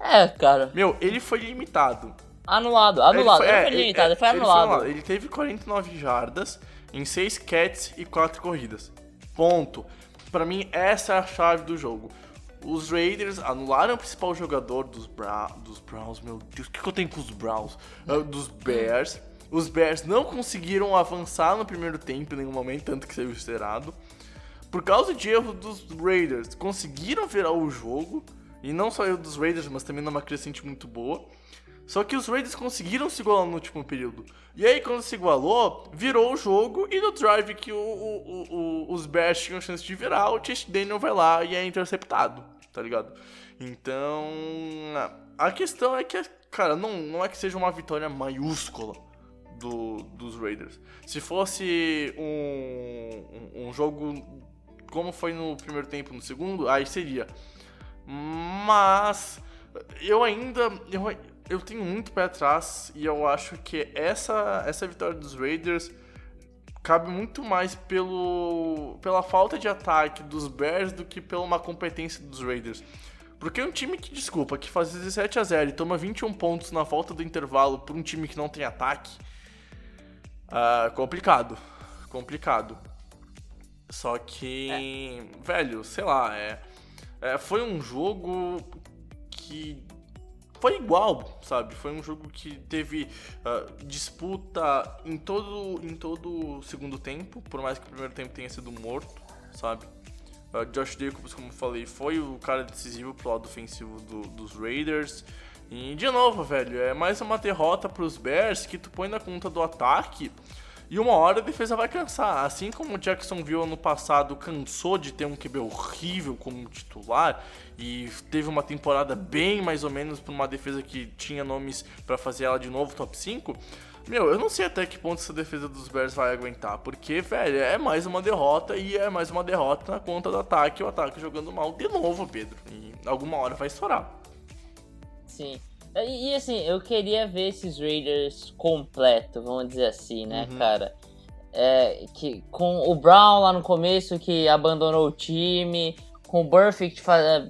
É, cara. Meu, ele foi limitado. Anulado, anulado. Ele foi, é, limitado, ele, foi anulado. Ele, foi ele teve 49 jardas em 6 catches e 4 corridas. Ponto. Para mim, essa é a chave do jogo. Os Raiders anularam o principal jogador dos, Bra dos Browns. Meu Deus, o que, que eu tenho com os Browns? Uh, dos Bears. Os Bears não conseguiram avançar no primeiro tempo em nenhum momento, tanto que saiu esterado. Por causa de erro dos Raiders, conseguiram virar o jogo. E não só erro dos Raiders, mas também numa crescente muito boa. Só que os Raiders conseguiram se igualar no último período. E aí, quando se igualou, virou o jogo. E no drive que o, o, o, os Bears tinham chance de virar, o Chase Daniel vai lá e é interceptado, tá ligado? Então, a questão é que, cara, não, não é que seja uma vitória maiúscula do, dos Raiders. Se fosse um, um, um jogo como foi no primeiro tempo, no segundo, aí seria. Mas eu ainda. Eu, eu tenho muito pé atrás e eu acho que essa, essa vitória dos Raiders cabe muito mais pelo, pela falta de ataque dos Bears do que pela uma competência dos Raiders. Porque um time que, desculpa, que faz 17 a 0 e toma 21 pontos na volta do intervalo por um time que não tem ataque, uh, complicado. Complicado. Só que, é. velho, sei lá, é, é, foi um jogo que foi igual, sabe? Foi um jogo que teve uh, disputa em todo em todo o segundo tempo, por mais que o primeiro tempo tenha sido morto, sabe? Uh, Josh Jacobs, como eu falei, foi o cara decisivo pro lado ofensivo do, dos Raiders. E de novo, velho, é mais uma derrota pros Bears que tu põe na conta do ataque e uma hora a defesa vai cansar. Assim como o Jacksonville ano passado cansou de ter um QB horrível como titular e teve uma temporada bem mais ou menos para uma defesa que tinha nomes para fazer ela de novo top 5. Meu, eu não sei até que ponto essa defesa dos Bears vai aguentar, porque, velho, é mais uma derrota e é mais uma derrota na conta do ataque, o ataque jogando mal de novo, Pedro. E alguma hora vai estourar. Sim. E, e, assim, eu queria ver esses Raiders completo, vamos dizer assim, né, uhum. cara? É, que, com o Brown lá no começo que abandonou o time, com o Burfict que faz, é,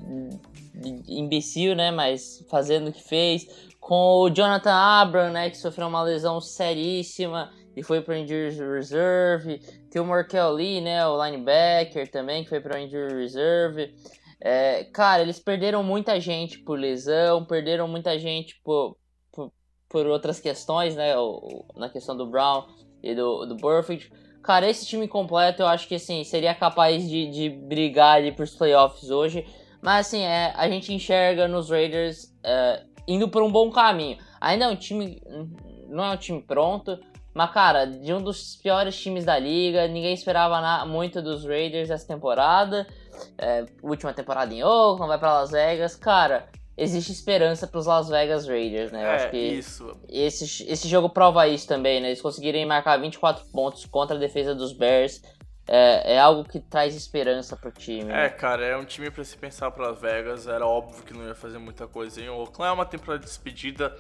imbecil, né, mas fazendo o que fez, com o Jonathan Abram, né, que sofreu uma lesão seríssima e foi para injury reserve, tem o Markel Lee, né, o linebacker também que foi para injury reserve. É, cara, eles perderam muita gente por lesão, perderam muita gente por, por, por outras questões, né? Na questão do Brown e do, do Burfict. Cara, esse time completo eu acho que assim, seria capaz de, de brigar ali pros playoffs hoje. Mas assim, é, a gente enxerga nos Raiders é, indo por um bom caminho. Ainda é um time. Não é um time pronto. Mas, cara, de um dos piores times da liga, ninguém esperava na, muito dos Raiders essa temporada é, última temporada em Oakland, vai para Las Vegas. Cara, existe esperança para os Las Vegas Raiders, né? Eu é, acho que isso. Esse, esse jogo prova isso também, né? Eles conseguirem marcar 24 pontos contra a defesa dos Bears. É, é algo que traz esperança pro time. Né? É, cara, é um time para se pensar para Las Vegas. Era óbvio que não ia fazer muita coisa em Oakland. É uma temporada de despedida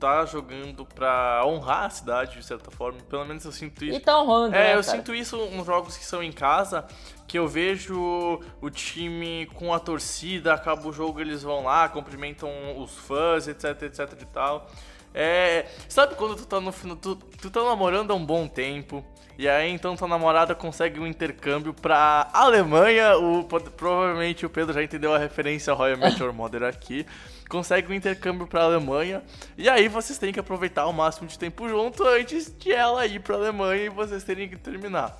tá jogando pra honrar a cidade, de certa forma. Pelo menos eu sinto isso. E tá honrando, É, né, eu cara? sinto isso nos jogos que são em casa, que eu vejo o time com a torcida, acaba o jogo, eles vão lá, cumprimentam os fãs, etc, etc e tal. É, sabe quando tu tá no tu, tu tá namorando há um bom tempo, e aí então tua namorada consegue um intercâmbio pra Alemanha, o, provavelmente o Pedro já entendeu a referência ao Royal Meteor Mother aqui [LAUGHS] consegue um intercâmbio para a Alemanha. E aí vocês têm que aproveitar o máximo de tempo junto antes de ela ir para a Alemanha e vocês terem que terminar.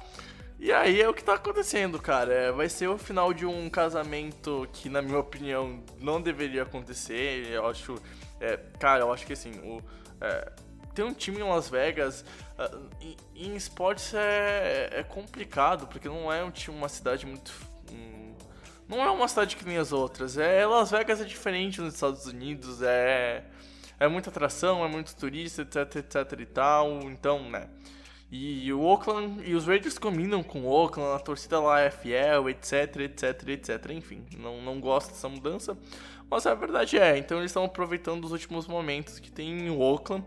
E aí é o que tá acontecendo, cara. É, vai ser o final de um casamento que, na minha opinião, não deveria acontecer. Eu acho. É, cara, eu acho que assim, o, é, ter um time em Las Vegas uh, em, em, esportes é, é, complicado, porque não é um time, uma cidade muito. Não é uma cidade que nem as outras. É, Las Vegas é diferente nos Estados Unidos, é, é muita atração, é muito turista, etc, etc e tal. Então, né. E o Oakland e os Raiders combinam com o Oakland, a torcida lá é fiel, etc, etc, etc. Enfim, não, não gosto dessa mudança, mas a verdade é, então eles estão aproveitando os últimos momentos que tem o Oakland.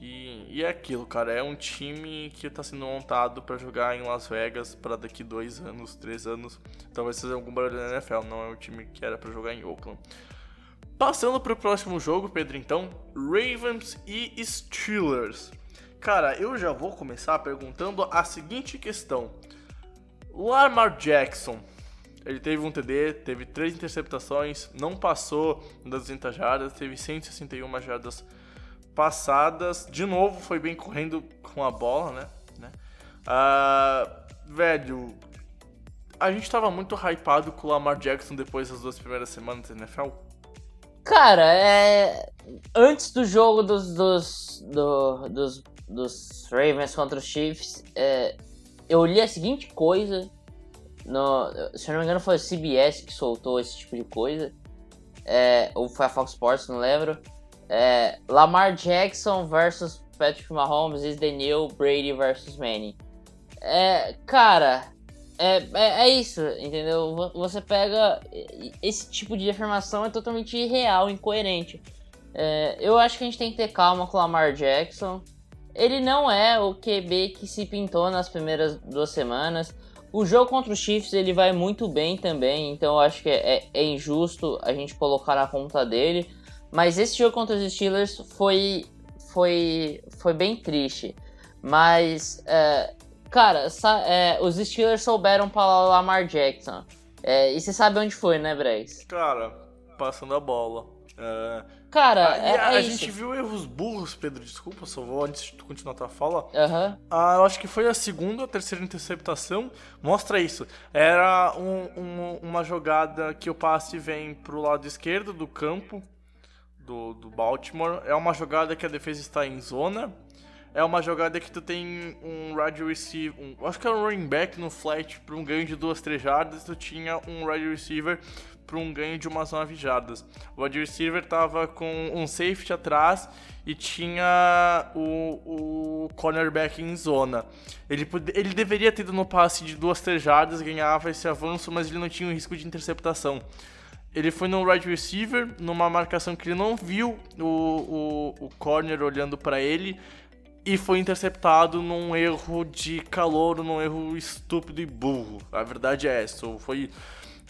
E, e é aquilo, cara, é um time que está sendo montado para jogar em Las Vegas para daqui dois anos, três anos, talvez fazer algum barulho na NFL. Não é um time que era para jogar em Oakland. Passando para o próximo jogo, Pedro, então, Ravens e Steelers. Cara, eu já vou começar perguntando a seguinte questão. Lamar Jackson, ele teve um TD, teve três interceptações, não passou das 200 jardas, teve 161 jardas passadas. De novo, foi bem correndo com a bola, né? né? Uh, velho, a gente tava muito hypado com o Lamar Jackson depois das duas primeiras semanas da NFL. Cara, é... antes do jogo dos, dos, do, dos dos Ravens contra os Chiefs, é, eu li a seguinte coisa. No, se eu não me engano, foi o CBS que soltou esse tipo de coisa. É, ou foi a Fox Sports, não lembro. É, Lamar Jackson versus Patrick Mahomes e Daniel Brady versus Manning. É, cara, é, é, é, isso, entendeu? Você pega. Esse tipo de afirmação é totalmente irreal, incoerente. É, eu acho que a gente tem que ter calma com o Lamar Jackson. Ele não é o QB que se pintou nas primeiras duas semanas. O jogo contra os Chiefs ele vai muito bem também, então eu acho que é, é, é injusto a gente colocar na conta dele. Mas esse jogo contra os Steelers foi, foi, foi bem triste. Mas, é, cara, é, os Steelers souberam para Lamar Jackson. É, e você sabe onde foi, né, Brex? Cara, passando a bola. É, Cara, ah, é, a, é a gente viu erros burros, Pedro, desculpa, só vou antes de tu continuar a tua fala. Uhum. Ah, eu acho que foi a segunda ou terceira interceptação. Mostra isso. Era um, um, uma jogada que o passe vem pro lado esquerdo do campo do, do Baltimore. É uma jogada que a defesa está em zona. É uma jogada que tu tem um wide receiver, um, acho que era um running back no flat para um ganho de duas, três jardas. Tu tinha um wide receiver para um ganho de umas 9 jardas. O wide receiver tava com um safety atrás e tinha o, o cornerback em zona. Ele, ele deveria ter ido no passe de duas, três jardas, ganhava esse avanço, mas ele não tinha o risco de interceptação. Ele foi no wide receiver, numa marcação que ele não viu o, o, o corner olhando para ele, e foi interceptado num erro de calor, num erro estúpido e burro. A verdade é essa. Foi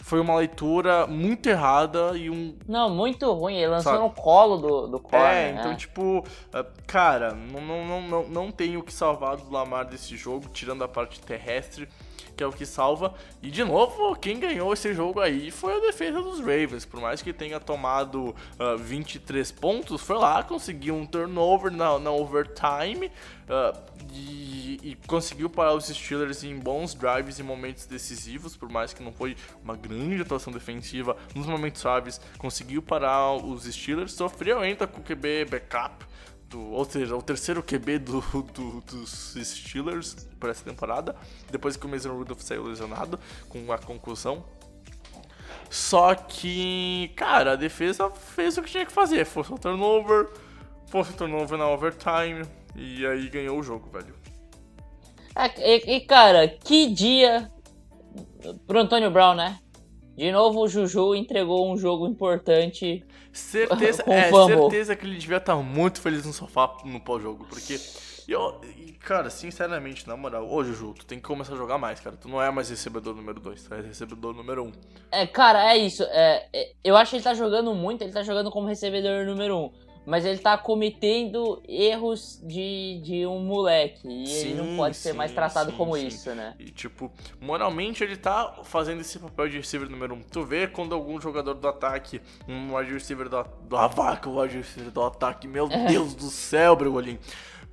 foi uma leitura muito errada e um. Não, muito ruim. Ele lançou sabe? no colo do, do corner. É, então, né? tipo, é, cara, não, não, não, não tem o que salvar do Lamar desse jogo, tirando a parte terrestre que é o que salva. E de novo, quem ganhou esse jogo aí foi a defesa dos Ravens. Por mais que tenha tomado uh, ah, 23 pontos, foi lá, conseguiu um turnover na, na overtime uh, e, e, conseguiu parar os Steelers em bons drives e momentos decisivos. Por mais que não foi uma grande atuação defensiva, nos momentos suaves conseguiu parar os Steelers. Sofreu ainda com o QB backup do, ou seja, o terceiro QB do, do, dos Steelers para essa temporada, depois que o Mason Rudolph saiu lesionado com a conclusão. Só que, cara, a defesa fez o que tinha que fazer, força o turnover, força o turnover na overtime e aí ganhou o jogo, velho. É, e, e, cara, que dia pro Antônio Brown, né? De novo o Juju entregou um jogo importante. Certeza, [LAUGHS] é, certeza que ele devia estar muito feliz no sofá no pós-jogo, porque eu, cara, sinceramente, na moral, ô Juju, tu tem que começar a jogar mais, cara. Tu não é mais recebedor número 2, tu é recebedor número 1. Um. É, cara, é isso. É, é, eu acho que ele tá jogando muito, ele tá jogando como recebedor número 1. Um mas ele tá cometendo erros de, de um moleque. E sim, ele não pode ser sim, mais tratado sim, como isso, né? E tipo, moralmente ele tá fazendo esse papel de receiver número um. Tu vê quando algum jogador do ataque, um wide receiver do, do vaca, o wide receiver do ataque, meu Deus do céu, Bregolin.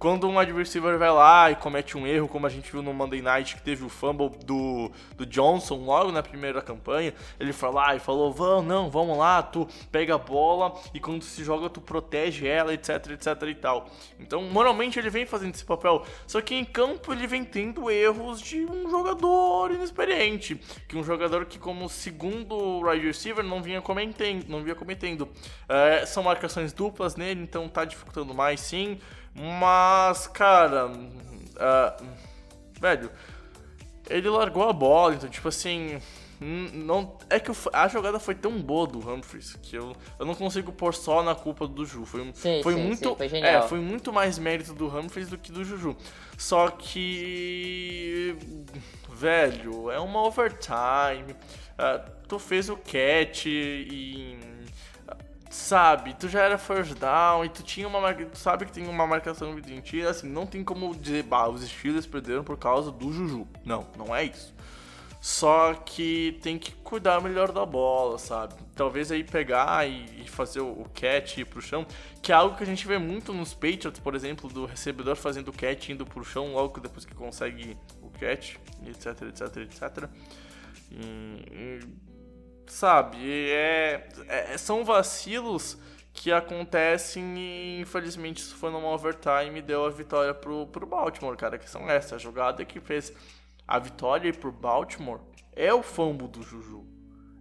Quando um receiver vai lá e comete um erro, como a gente viu no Monday Night, que teve o fumble do, do Johnson logo na primeira campanha, ele foi lá e falou: Vamos, não, vamos lá, tu pega a bola e quando se joga tu protege ela, etc, etc e tal. Então, moralmente ele vem fazendo esse papel, só que em campo ele vem tendo erros de um jogador inexperiente, que um jogador que como segundo wide receiver não vinha cometendo, não vinha cometendo. É, são marcações duplas nele, então tá dificultando mais sim. Mas, cara. Uh, velho. Ele largou a bola, então, tipo assim. Não, é que a jogada foi tão boa do Humphries que eu, eu não consigo pôr só na culpa do Ju. Foi, sim, foi sim, muito. Sim, foi, é, foi muito mais mérito do Humphries do que do Juju. Só que. Velho, é uma overtime. Uh, tu fez o catch e sabe, tu já era first down e tu tinha uma tu sabe que tem uma marcação mentira, assim, não tem como dizer, bah, os Steelers perderam por causa do Juju. Não, não é isso. Só que tem que cuidar melhor da bola, sabe? Talvez aí pegar e, fazer o, catch e ir pro chão, que é algo que a gente vê muito nos Patriots, por exemplo, do recebedor fazendo o catch indo pro chão logo depois que consegue o catch, etc, etc, etc. E sabe, é, é, são vacilos que acontecem e infelizmente isso foi numa overtime e deu a vitória pro, pro Baltimore, cara, que são essas. A jogada que fez a vitória pro Baltimore é o fumble do Juju.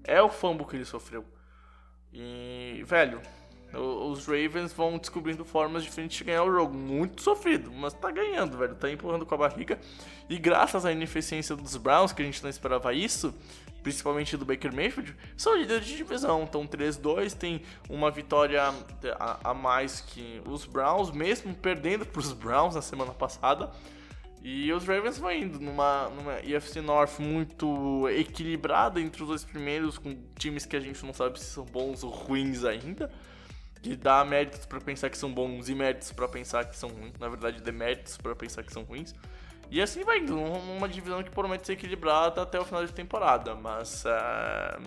É o fumble que ele sofreu. E, velho, os Ravens vão descobrindo formas diferentes de ganhar o jogo. Muito sofrido, mas tá ganhando, velho. Tá empurrando com a barriga. E graças à ineficiência dos Browns, que a gente não esperava isso, principalmente do Baker Mayfield, são líderes de divisão. Então 3-2 tem uma vitória a, a, mais que os Browns, mesmo perdendo para os Browns na semana passada. E os Ravens vão indo numa, numa EFC North muito equilibrada entre os dois primeiros, com times que a gente não sabe se são bons ou ruins ainda. Que dá méritos para pensar que são bons e méritos para pensar que são ruins. Na verdade, deméritos para pensar que são ruins. E assim vai indo, uma divisão que promete ser equilibrada até o final de temporada, mas. Uh,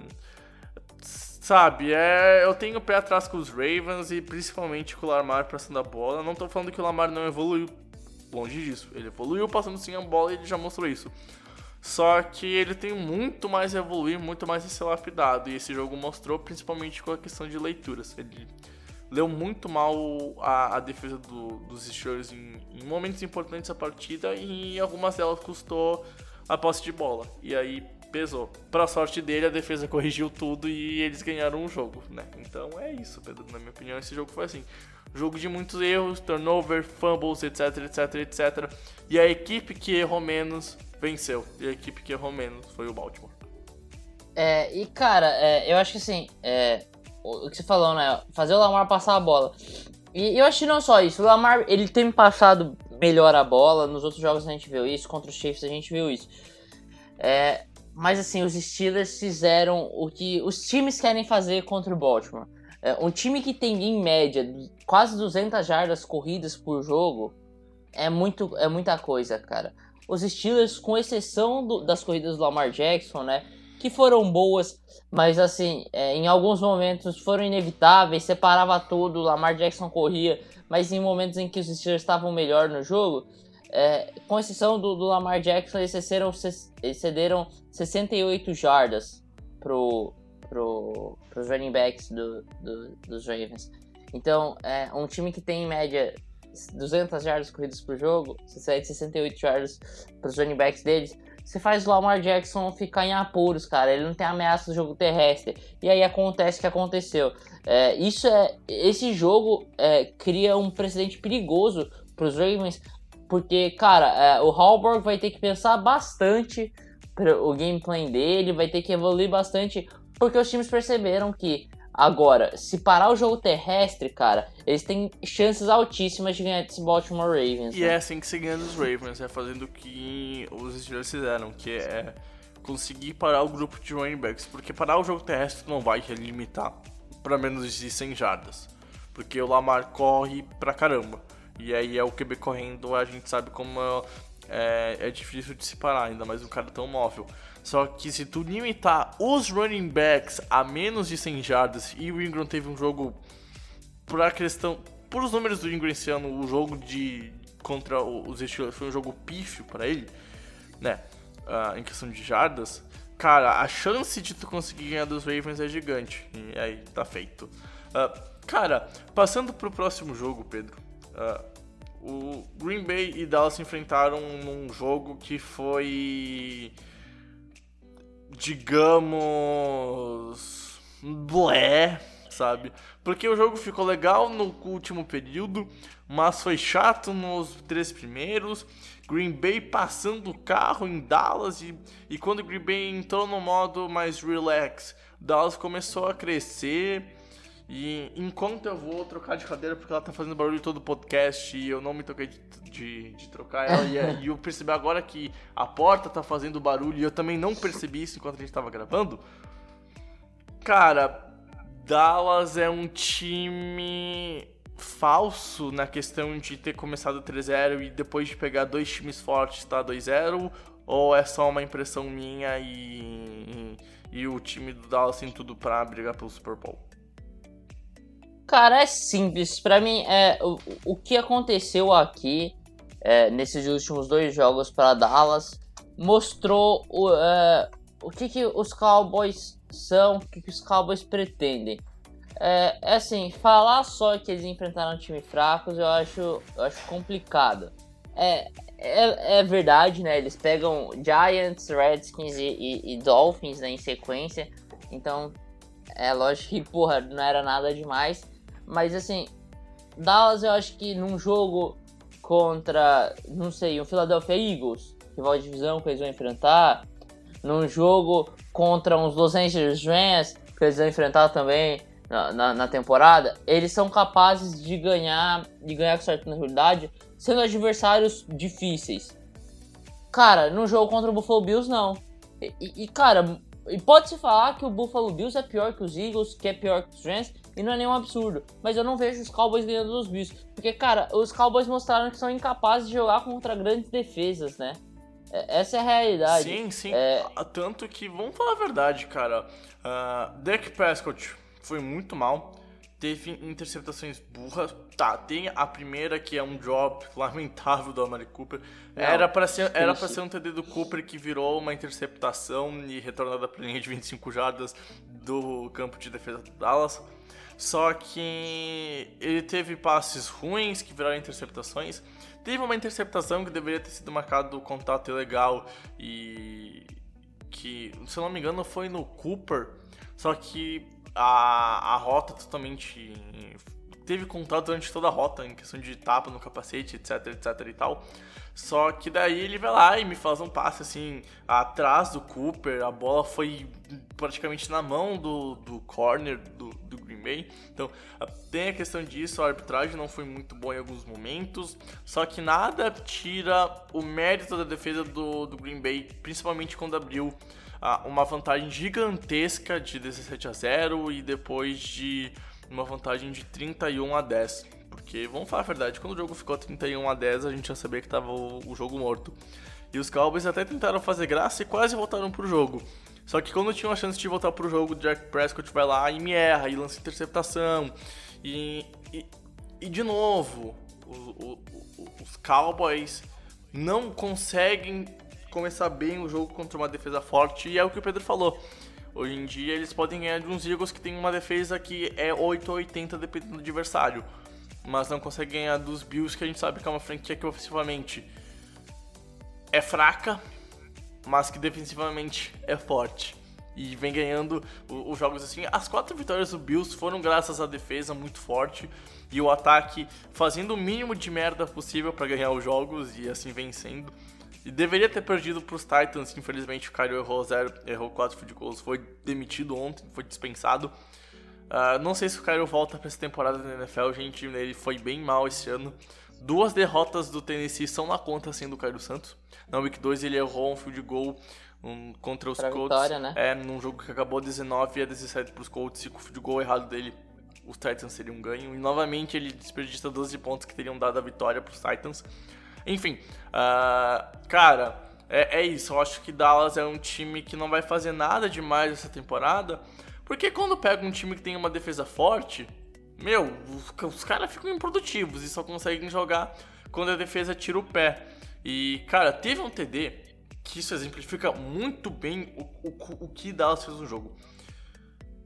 sabe, é, eu tenho o pé atrás com os Ravens e principalmente com o Lamar passando a bola. Não tô falando que o Lamar não evoluiu, longe disso. Ele evoluiu passando sim a bola e ele já mostrou isso. Só que ele tem muito mais a evoluir, muito mais a ser lapidado. E esse jogo mostrou, principalmente com a questão de leituras. Ele leu muito mal a, a defesa do, dos Steelers em, em, momentos importantes da partida e algumas delas custou a posse de bola. E aí pesou. Pra sorte dele, a defesa corrigiu tudo e eles ganharam o jogo, né? Então é isso, Pedro. Na minha opinião, esse jogo foi assim. Jogo de muitos erros, turnover, fumbles, etc, etc, etc. E a equipe que errou menos venceu. E a equipe que errou menos foi o Baltimore. É, e cara, é, eu acho que assim, é, o que você falou, né? Fazer o Lamar passar a bola. E eu acho que não só isso, o Lamar ele tem passado melhor a bola, nos outros jogos a gente viu isso, contra os Chiefs a gente viu isso. É, mas assim, os Steelers fizeram o que os times querem fazer contra o Baltimore. É, um time que tem em média quase 200 jardas corridas por jogo é, muito, é muita coisa, cara. Os Steelers, com exceção do, das corridas do Lamar Jackson, né? Que foram boas, mas assim, é, em alguns momentos foram inevitáveis, separava tudo, Lamar Jackson corria, mas em momentos em que os Steelers estavam melhor no jogo, é, com exceção do, do, Lamar Jackson, eles cederam, cederam 68 jardas pro, pro, pros running backs do, do, dos Ravens. Então, é um time que tem em média 200 jardas corridas por jogo, você cede 68 jardas para os running backs deles, você faz o Lamar Jackson ficar em apuros, cara. Ele não tem ameaça do jogo terrestre. E aí acontece o que aconteceu. É, isso é, esse jogo é, cria um precedente perigoso para os Ravens, porque, cara, é, o Halborg vai ter que pensar bastante o gameplay dele, vai ter que evoluir bastante, porque os times perceberam que Agora, se parar o jogo terrestre, cara, eles têm chances altíssimas de ganhar desse Baltimore Ravens. E né? é assim que se ganha dos Ravens, é fazendo o que os Steelers fizeram, que é conseguir parar o grupo de running backs. Porque parar o jogo terrestre não vai limitar para menos de 100 jardas. Porque o Lamar corre pra caramba. E aí é o QB correndo, a gente sabe como é, é difícil de se parar, ainda mais um cara tão móvel. Só que se tu limitar os running backs a menos de 100 jardas e o Ingram teve um jogo por a questão, por os números do Ingram esse ano, o jogo de contra os Steelers foi um jogo pífio para ele, né? Uh, em questão de jardas, cara, a chance de tu conseguir ganhar dos Ravens é gigante. E aí tá feito. Uh, cara, passando pro próximo jogo, Pedro. Uh, o Green Bay e Dallas se enfrentaram num jogo que foi. Digamos. Blé, sabe? Porque o jogo ficou legal no último período, mas foi chato nos três primeiros. Green Bay passando o carro em Dallas e, e quando Green Bay entrou no modo mais relax, Dallas começou a crescer. E enquanto eu vou trocar de cadeira porque ela tá fazendo barulho todo o podcast e eu não me toquei de, de, de trocar ela, e, e, eu percebi agora que a porta tá fazendo barulho e eu também não percebi isso enquanto a gente tava gravando. Cara, Dallas é um time falso na questão de ter começado 3-0 e depois de pegar dois times fortes tá 2-0 ou é só uma impressão minha e, e, e o time do Dallas tem tudo para brigar pelo Super Bowl? Cara, é simples. Para mim, é o, o que aconteceu aqui é, nesses últimos dois jogos para Dallas mostrou o, é, o que, que os Cowboys são, o que, que os Cowboys pretendem. É, é, assim, falar só que eles enfrentaram time fracos eu acho, eu acho complicado. É, é, é, verdade, né? Eles pegam Giants, Redskins e, e, e, Dolphins né, em sequência. Então, é lógico que, porra, não era nada demais. Mas, assim, Dallas eu acho que num jogo contra, não sei, o Philadelphia Eagles, rival de divisão que eles vão enfrentar, num jogo contra uns Los Angeles Rams, que eles vão enfrentar também na, na, na, temporada, eles são capazes de ganhar, de ganhar com certa tranquilidade, sendo adversários difíceis. Cara, no jogo contra o Buffalo Bills, não. E, e cara, e pode-se falar que o Buffalo Bills é pior que os Eagles, que é pior que os Rams, e não é nenhum absurdo. Mas eu não vejo os Cowboys ganhando dos Bills. Porque, cara, os Cowboys mostraram que são incapazes de jogar contra grandes defesas, né? É, essa é a realidade. Sim, sim. É... Tanto que, vamos falar a verdade, cara. Uh, Dak Prescott foi muito mal. Teve interceptações burras. Tá, tem a primeira que é um drop [LAUGHS] lamentável do Amari Cooper. Não, era para ser, era pra ser um TD do Cooper que virou uma interceptação e retornada pra linha de 25 jardas do campo de defesa do Dallas. Só que ele teve passes ruins que viraram interceptações. Teve uma interceptação que deveria ter sido marcado contato ilegal e que, se eu não me engano, foi no Cooper. Só que a, a rota totalmente. Teve contato durante toda a rota, em questão de tapa no capacete, etc, etc e tal. Só que daí ele vai lá e me faz um passe assim, atrás do Cooper, a bola foi praticamente na mão do, do corner do, do Green Bay. Então tem a questão disso, a arbitragem não foi muito boa em alguns momentos. Só que nada tira o mérito da defesa do, do Green Bay, principalmente quando abriu uma vantagem gigantesca de 17 a 0 e depois de uma vantagem de 31 a 10. Porque, vamos falar a verdade, quando o jogo ficou 31 a 10, a gente já sabia que estava o, o, jogo morto. E os Cowboys até tentaram fazer graça e quase voltaram pro jogo. Só que quando tinham a chance de voltar pro jogo, o Jack Prescott vai lá e me erra, e lança interceptação. E, e, e de novo, os Cowboys não conseguem começar bem o jogo contra uma defesa forte, e é o que o Pedro falou. Hoje em dia eles podem ganhar de uns Eagles que tem uma defesa que é 8 ou 80 dependendo do adversário, mas não consegue ganhar dos Bills que a gente sabe que é uma franquia que ofensivamente é fraca, mas que defensivamente é forte. E vem ganhando os jogos assim. As quatro vitórias do Bills foram graças à defesa muito forte e o ataque fazendo o mínimo de merda possível para ganhar os jogos e assim vencendo. E deveria ter perdido para os Titans, infelizmente o Caio errou zero, errou quatro field goals, foi demitido ontem, foi dispensado. Uh, não sei se o Caio volta para essa temporada na NFL, gente, ele foi bem mal esse ano. Duas derrotas do Tennessee são na conta, assim, do Caio Santos. Na Week 2 ele errou um field goal um, contra os pra Colts. Vitória, né? É, num jogo que acabou 19 a 17 para os Colts, e com o field goal errado dele, os Titans teriam ganho. E novamente ele desperdiça 12 pontos que teriam dado a vitória para os Titans. Enfim, uh, cara, é, é, isso. Eu acho que Dallas é um time que não vai fazer nada demais essa temporada. Porque quando pega um time que tem uma defesa forte, meu, os, os caras ficam improdutivos e só conseguem jogar quando a defesa tira o pé. E, cara, teve um TD que isso exemplifica muito bem o, o, o que Dallas fez no jogo.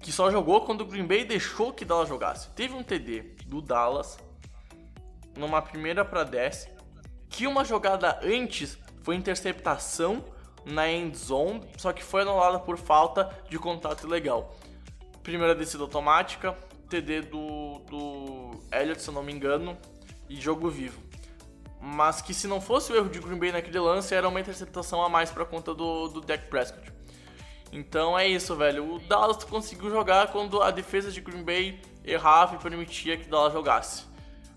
Que só jogou quando o Green Bay deixou que Dallas jogasse. Teve um TD do Dallas numa primeira para 10 que uma jogada antes foi interceptação na end zone, só que foi anulada por falta de contato ilegal. Primeira descida automática, TD do, do Elliott, se eu não me engano, e jogo vivo. Mas que se não fosse o erro de Green Bay naquele lance, era uma interceptação a mais para conta do, do Dak Prescott. Então é isso, velho. O Dallas conseguiu jogar quando a defesa de Green Bay errava e permitia que Dallas jogasse.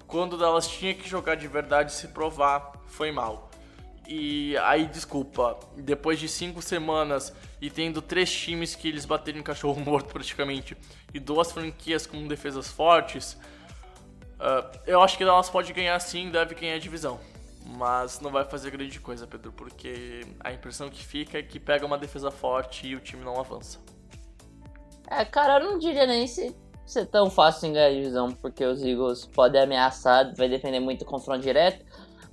Quando Dallas tinha que jogar de verdade e se provar, foi mal. E aí, desculpa, depois de cinco semanas e tendo três times que eles bateram em cachorro [LAUGHS] morto praticamente e duas franquias com defesas fortes, uh, eu acho que Dallas pode ganhar sim, deve ganhar a divisão. Mas não vai fazer grande coisa, Pedro, porque a impressão que fica é que pega uma defesa forte e o time não avança. É, cara, eu não diria nem se ser tão fácil em ganhar a divisão, porque os Eagles podem ameaçar, vai depender muito do confronto direto.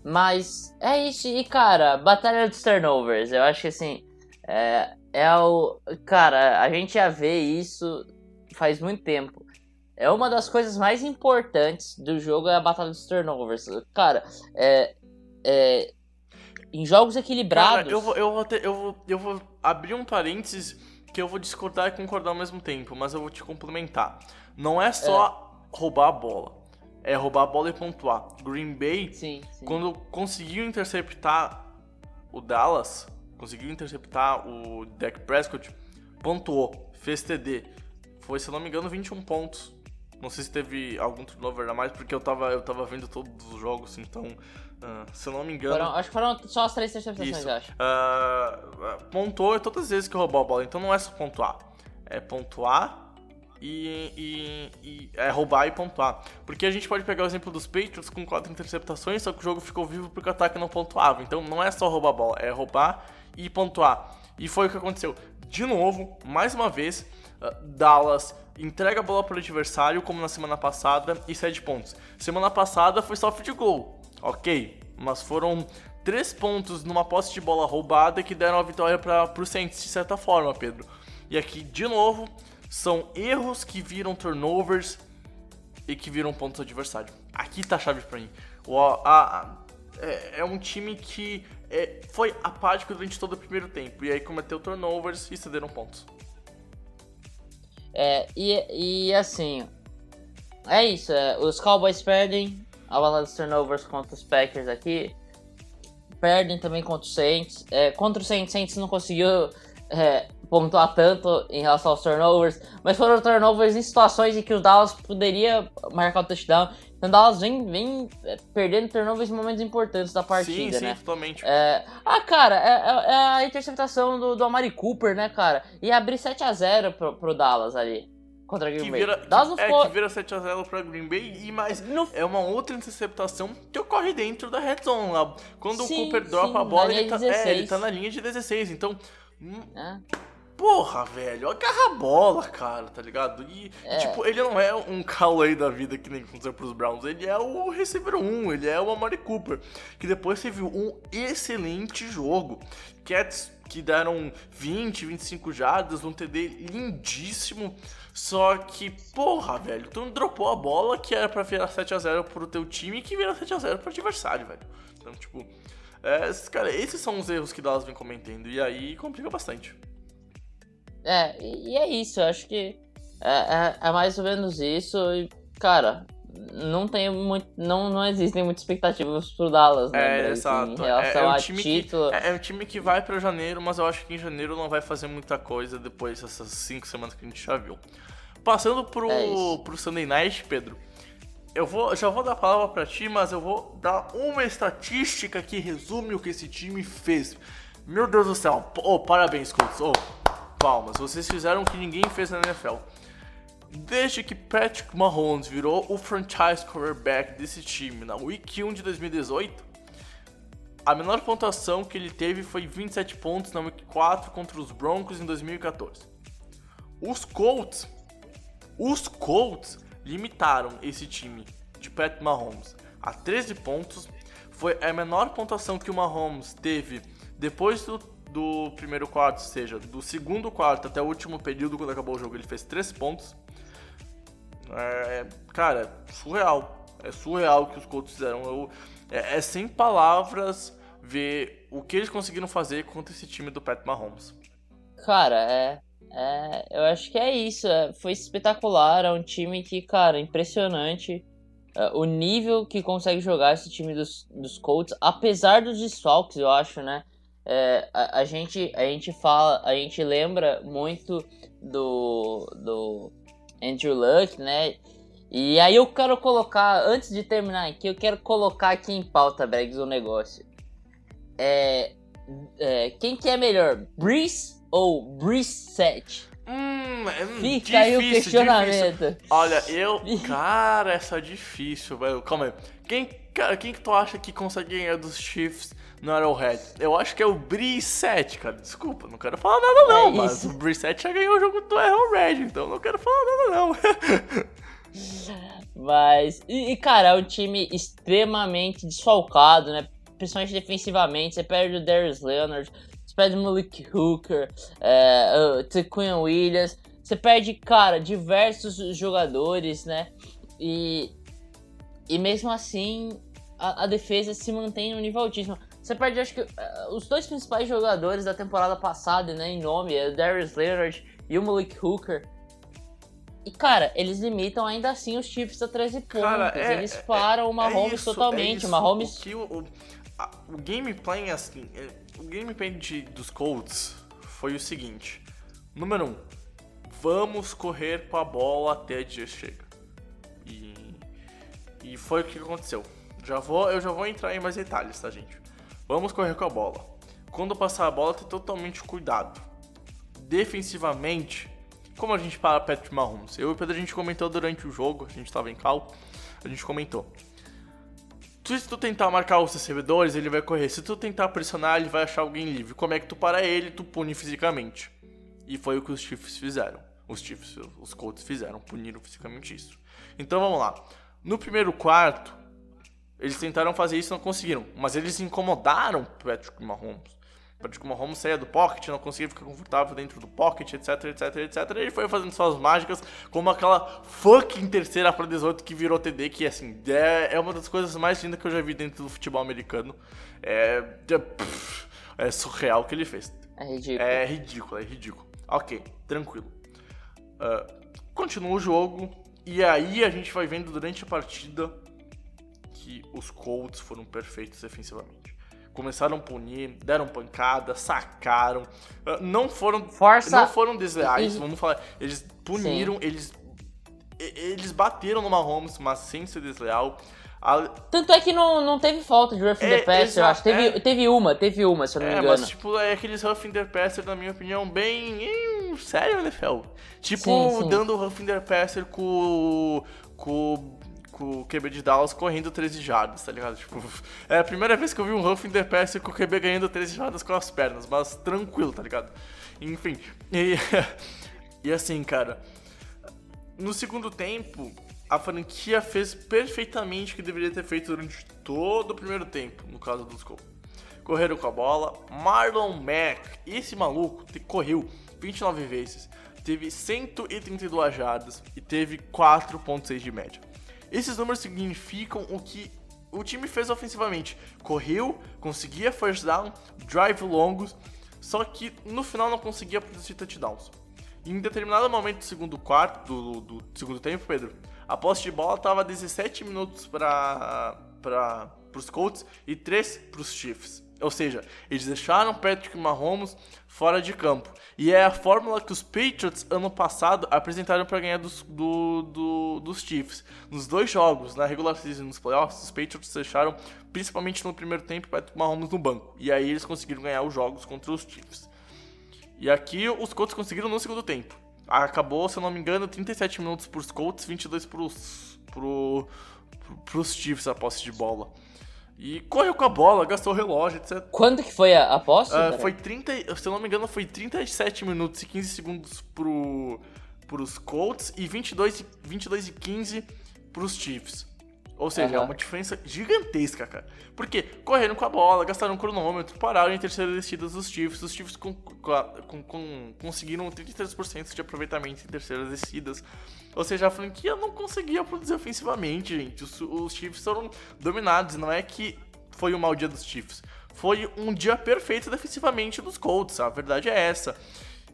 Mas é isso, e cara, batalha dos turnovers, eu acho que assim, é, é o. Cara, a gente já vê isso faz muito tempo. É uma das coisas mais importantes do jogo é a batalha dos turnovers. Cara, é, é, em jogos equilibrados. Cara, eu vou, eu, vou ter, eu, vou, eu vou abrir um parênteses que eu vou discordar e concordar ao mesmo tempo, mas eu vou te complementar. Não é só é. roubar a bola, é roubar a bola e pontuar. Green Bay, sim, sim. quando conseguiu interceptar o Dallas, conseguiu interceptar o Dak Prescott, pontuou, fez TD. Foi, se não me engano, 21 pontos. Não sei se teve algum turnover a mais, porque eu tava, eu tava vendo todos os jogos, então, uh, se eu não me engano. Foram, acho que foram só as três interceptações, eu acho. Uh, pontuou todas as vezes que roubou a bola, então não é só pontuar. É pontuar e, e, e, é roubar e pontuar. Porque a gente pode pegar o exemplo dos Patriots com quatro interceptações, só que o jogo ficou vivo porque o ataque não pontuava. Então não é só roubar a bola, é roubar e pontuar. E foi o que aconteceu. De novo, mais uma vez, uh, Dallas entrega a bola para o adversário, como na semana passada, e 7 pontos. Semana passada foi só de gol, ok, mas foram 3 pontos numa posse de bola roubada que deram a vitória para o Saints, de certa forma, Pedro. E aqui, de novo, são erros que viram turnovers e que viram pontos adversário. Aqui tá a chave para mim. O, a, a, é, é, um time que é, foi apático durante todo o primeiro tempo, e aí cometeu turnovers e cederam pontos. É, e, e assim, é isso. É, os Cowboys perdem a batalha dos turnovers contra os Packers aqui. Perdem também contra os Saints. É, contra os Saints, Saints não conseguiu é, pontuar tanto em relação aos turnovers, mas foram turnovers em situações em que o Dallas poderia marcar o touchdown. Então o Dallas vem, vem é, perdendo turnovers em momentos importantes da partida, sim, né? Sim, totalmente. É... Ah, cara, é, é, é, a interceptação do, do Amari Cooper, né, cara? E abrir 7x0 pro, pro Dallas ali. Contra Green que Bay. Vira, Dallas que, é, que vira 7x0 pra Green Bay e mais. No... É uma outra interceptação que ocorre dentro da red zone lá. Quando sim, o Cooper dropa sim, a bola, ele tá, é, ele tá na linha de 16. Então. Hum, é. Porra, velho, agarra a bola, cara, tá ligado? E, é. tipo, ele não é um Callaway da vida que nem aconteceu pros Browns, ele é o receiver 1, ele é o Amari Cooper, que depois teve um excelente jogo. Cats que deram 20, 25 jardas, um TD lindíssimo, só que, porra, velho, tu dropou a bola que era pra virar 7x0 pro teu time e que vira 7x0 pro adversário, velho. Então, tipo, é, cara, esses são os erros que Dallas vem cometendo, e aí complica bastante. É, e é isso, eu acho que é, é, é, mais ou menos isso. E, cara, não tem muito. Não, não existem muitas expectativas pro Dallas, né? É, exato. Em relação é, é um a time título. Que, é, é, um time que vai pra janeiro, mas eu acho que em janeiro não vai fazer muita coisa depois dessas cinco semanas que a gente já viu. Passando pro, é pro Sunday Night, Pedro. Eu vou, já vou dar a palavra para ti, mas eu vou dar uma estatística que resume o que esse time fez. Meu Deus do céu. Oh, parabéns, Colts. Oh, palmas. Vocês fizeram o que ninguém fez na NFL. Desde que Patrick Mahomes virou o franchise quarterback desse time na Week 1 de 2018, a menor pontuação que ele teve foi 27 pontos na Week 4 contra os Broncos em 2014. Os Colts, os Colts limitaram esse time de Pat Mahomes a 13 pontos, foi a menor pontuação que o Mahomes teve depois do, do primeiro quarto, ou seja, do segundo quarto até o último período, quando acabou o jogo, ele fez 3 pontos. É, cara, surreal. É surreal o que os Colts fizeram. Eu, é, é sem palavras ver o que eles conseguiram fazer contra esse time do Pat Mahomes. Cara, é. é eu acho que é isso. É, foi espetacular. É um time que, cara, impressionante. É, o nível que consegue jogar esse time dos, dos Colts, apesar dos desfalques, eu acho, né? É, a, a, gente, a gente fala, a gente lembra muito do, do Andrew Luck, né? E aí eu quero colocar, antes de terminar aqui, eu quero colocar aqui em pauta, Bregs, um negócio. É, é, quem que é melhor, Breeze ou Brissette? Hum, é Fica difícil, aí o questionamento. difícil. Olha, eu. Cara, essa é difícil, velho. Calma aí. Quem, cara, quem que tu acha que consegue ganhar dos Chiefs no Arrowhead? Eu acho que é o Brissette, cara. Desculpa, não quero falar nada não, É mas isso. o Brissette já ganhou o jogo do Arrowhead, então não quero falar nada não. [LAUGHS] Mas, e, e, cara, é um time extremamente desfalcado, né? Principalmente defensivamente. Você perde o Darius Leonard, você perde o Malik Hooker, é, o Tequin Williams. Você perde, cara, diversos jogadores, né? E, e mesmo assim, a, a defesa se mantém no nível altíssimo. Você perde, acho que, eh, os dois principais jogadores da temporada passada, né? Em nome, é o Darius Leonard e o Malik Hooker. E, cara, eles limitam ainda assim os Chiefs a 13 pontos. Cara, é- eles param o Mahomes isso, totalmente. é Mahomes. O, que o, o, a- o gameplay, assim, é- o gameplay de, dos Colts foi o seguinte: número um, vamos correr com a bola até a dia chega. E, e foi o que aconteceu. Já vou, eu já vou entrar em mais detalhes, tá, gente? Vamos correr com a bola. Quando passar a bola, ter totalmente cuidado. Defensivamente, como a gente para Patrick Mahomes? Eu e o Pedro a gente comentou durante o jogo, a gente tava em cal, a gente comentou. Se tu tentar marcar os recebedores, ele vai correr. Se tu tentar pressionar, ele vai achar alguém livre. Como é que tu para ele, tu pune fisicamente. E foi o que os Chiefs fizeram. Os Chiefs, os Colts fizeram, puniram fisicamente isso. Então vamos lá. No primeiro quarto, eles tentaram fazer isso e não conseguiram. Mas eles incomodaram o Patrick Mahomes. O Patrick Mahomes saía do pocket, não conseguia ficar confortável dentro do pocket, etc, etc, etc. E ele foi fazendo suas mágicas, como aquela fucking terceira para 18 que virou TD, que assim, é, é uma das coisas mais lindas que eu já vi dentro do futebol americano. É, é, é surreal o que ele fez. É ridículo. É ridículo, é ridículo. Ok, tranquilo. Ah, continua o jogo. E aí a gente vai vendo durante a partida que os Colts foram perfeitos defensivamente. Começaram a punir, deram pancada, sacaram. ah, não foram. Força- Não foram desleais, E- vamos falar. Eles puniram, eles. e- Eles bateram no Mahomes, mas sem ser desleal. A- Tanto é que não, não teve falta de Rough in É, the Passer, eu acho. Teve, é. teve uma, teve uma, se eu não me É, engano. mas tipo, é aqueles Huff the Passer, na minha opinião, bem. sério, NFL. Tipo, Sim, sim. dando o Huff the Passer com. com. Com o QB de Dallas correndo 13 jardas, tá ligado? Tipo, [LAUGHS] é a primeira vez que eu vi um Huff the Passer com o QB ganhando 13 jardas com as pernas, mas tranquilo, tá ligado? Enfim. [LAUGHS] E, e assim, cara. No segundo tempo, a franquia fez perfeitamente o que deveria ter feito durante todo o primeiro tempo, no caso dos Colts. Correram com a bola. Marlon Mack, esse maluco, correu 29 vezes, teve 132 jardas e teve 4.6 de média. Esses números significam o que o time fez ofensivamente. Correu, conseguia first down, drive longos, só que no final não conseguia produzir touchdowns. Em determinado momento do segundo quarto, do, do segundo tempo, Pedro, a posse de bola estava 17 minutos para os Colts e 3 para os Chiefs. Ou seja, eles deixaram Patrick Mahomes fora de campo. E é a fórmula que os Patriots, ano passado, apresentaram para ganhar dos, do, do- dos Chiefs. Nos dois jogos, na regular season e nos playoffs, os Patriots deixaram, principalmente no primeiro tempo, Patrick Mahomes no banco. E aí eles conseguiram ganhar os jogos contra os Chiefs. E aqui os Colts conseguiram no segundo tempo. Acabou, se eu não me engano, 37 minutos pros Colts, 22 pros, pro, pro, pros Chiefs a posse de bola. E correu com a bola, gastou o relógio, etc. Quando que foi a aposta? Ah, cara? foi 30, se eu não me engano, foi 37 minutos e 15 segundos pro, pros Colts e 22, e- 22 e 15 pros Chiefs. Ou seja, é Aham. uma diferença gigantesca, cara. Porque correram com a bola, gastaram um cronômetro, pararam em terceira descida dos Chiefs. Os Chiefs com- com- com- conseguiram 33% de aproveitamento em terceiras descidas. Ou seja, a franquia não conseguia produzir ofensivamente, gente. Os, os Chiefs foram dominados. Não é que foi um mau dia dos Chiefs. Foi um dia perfeito defensivamente dos Colts. A verdade é essa.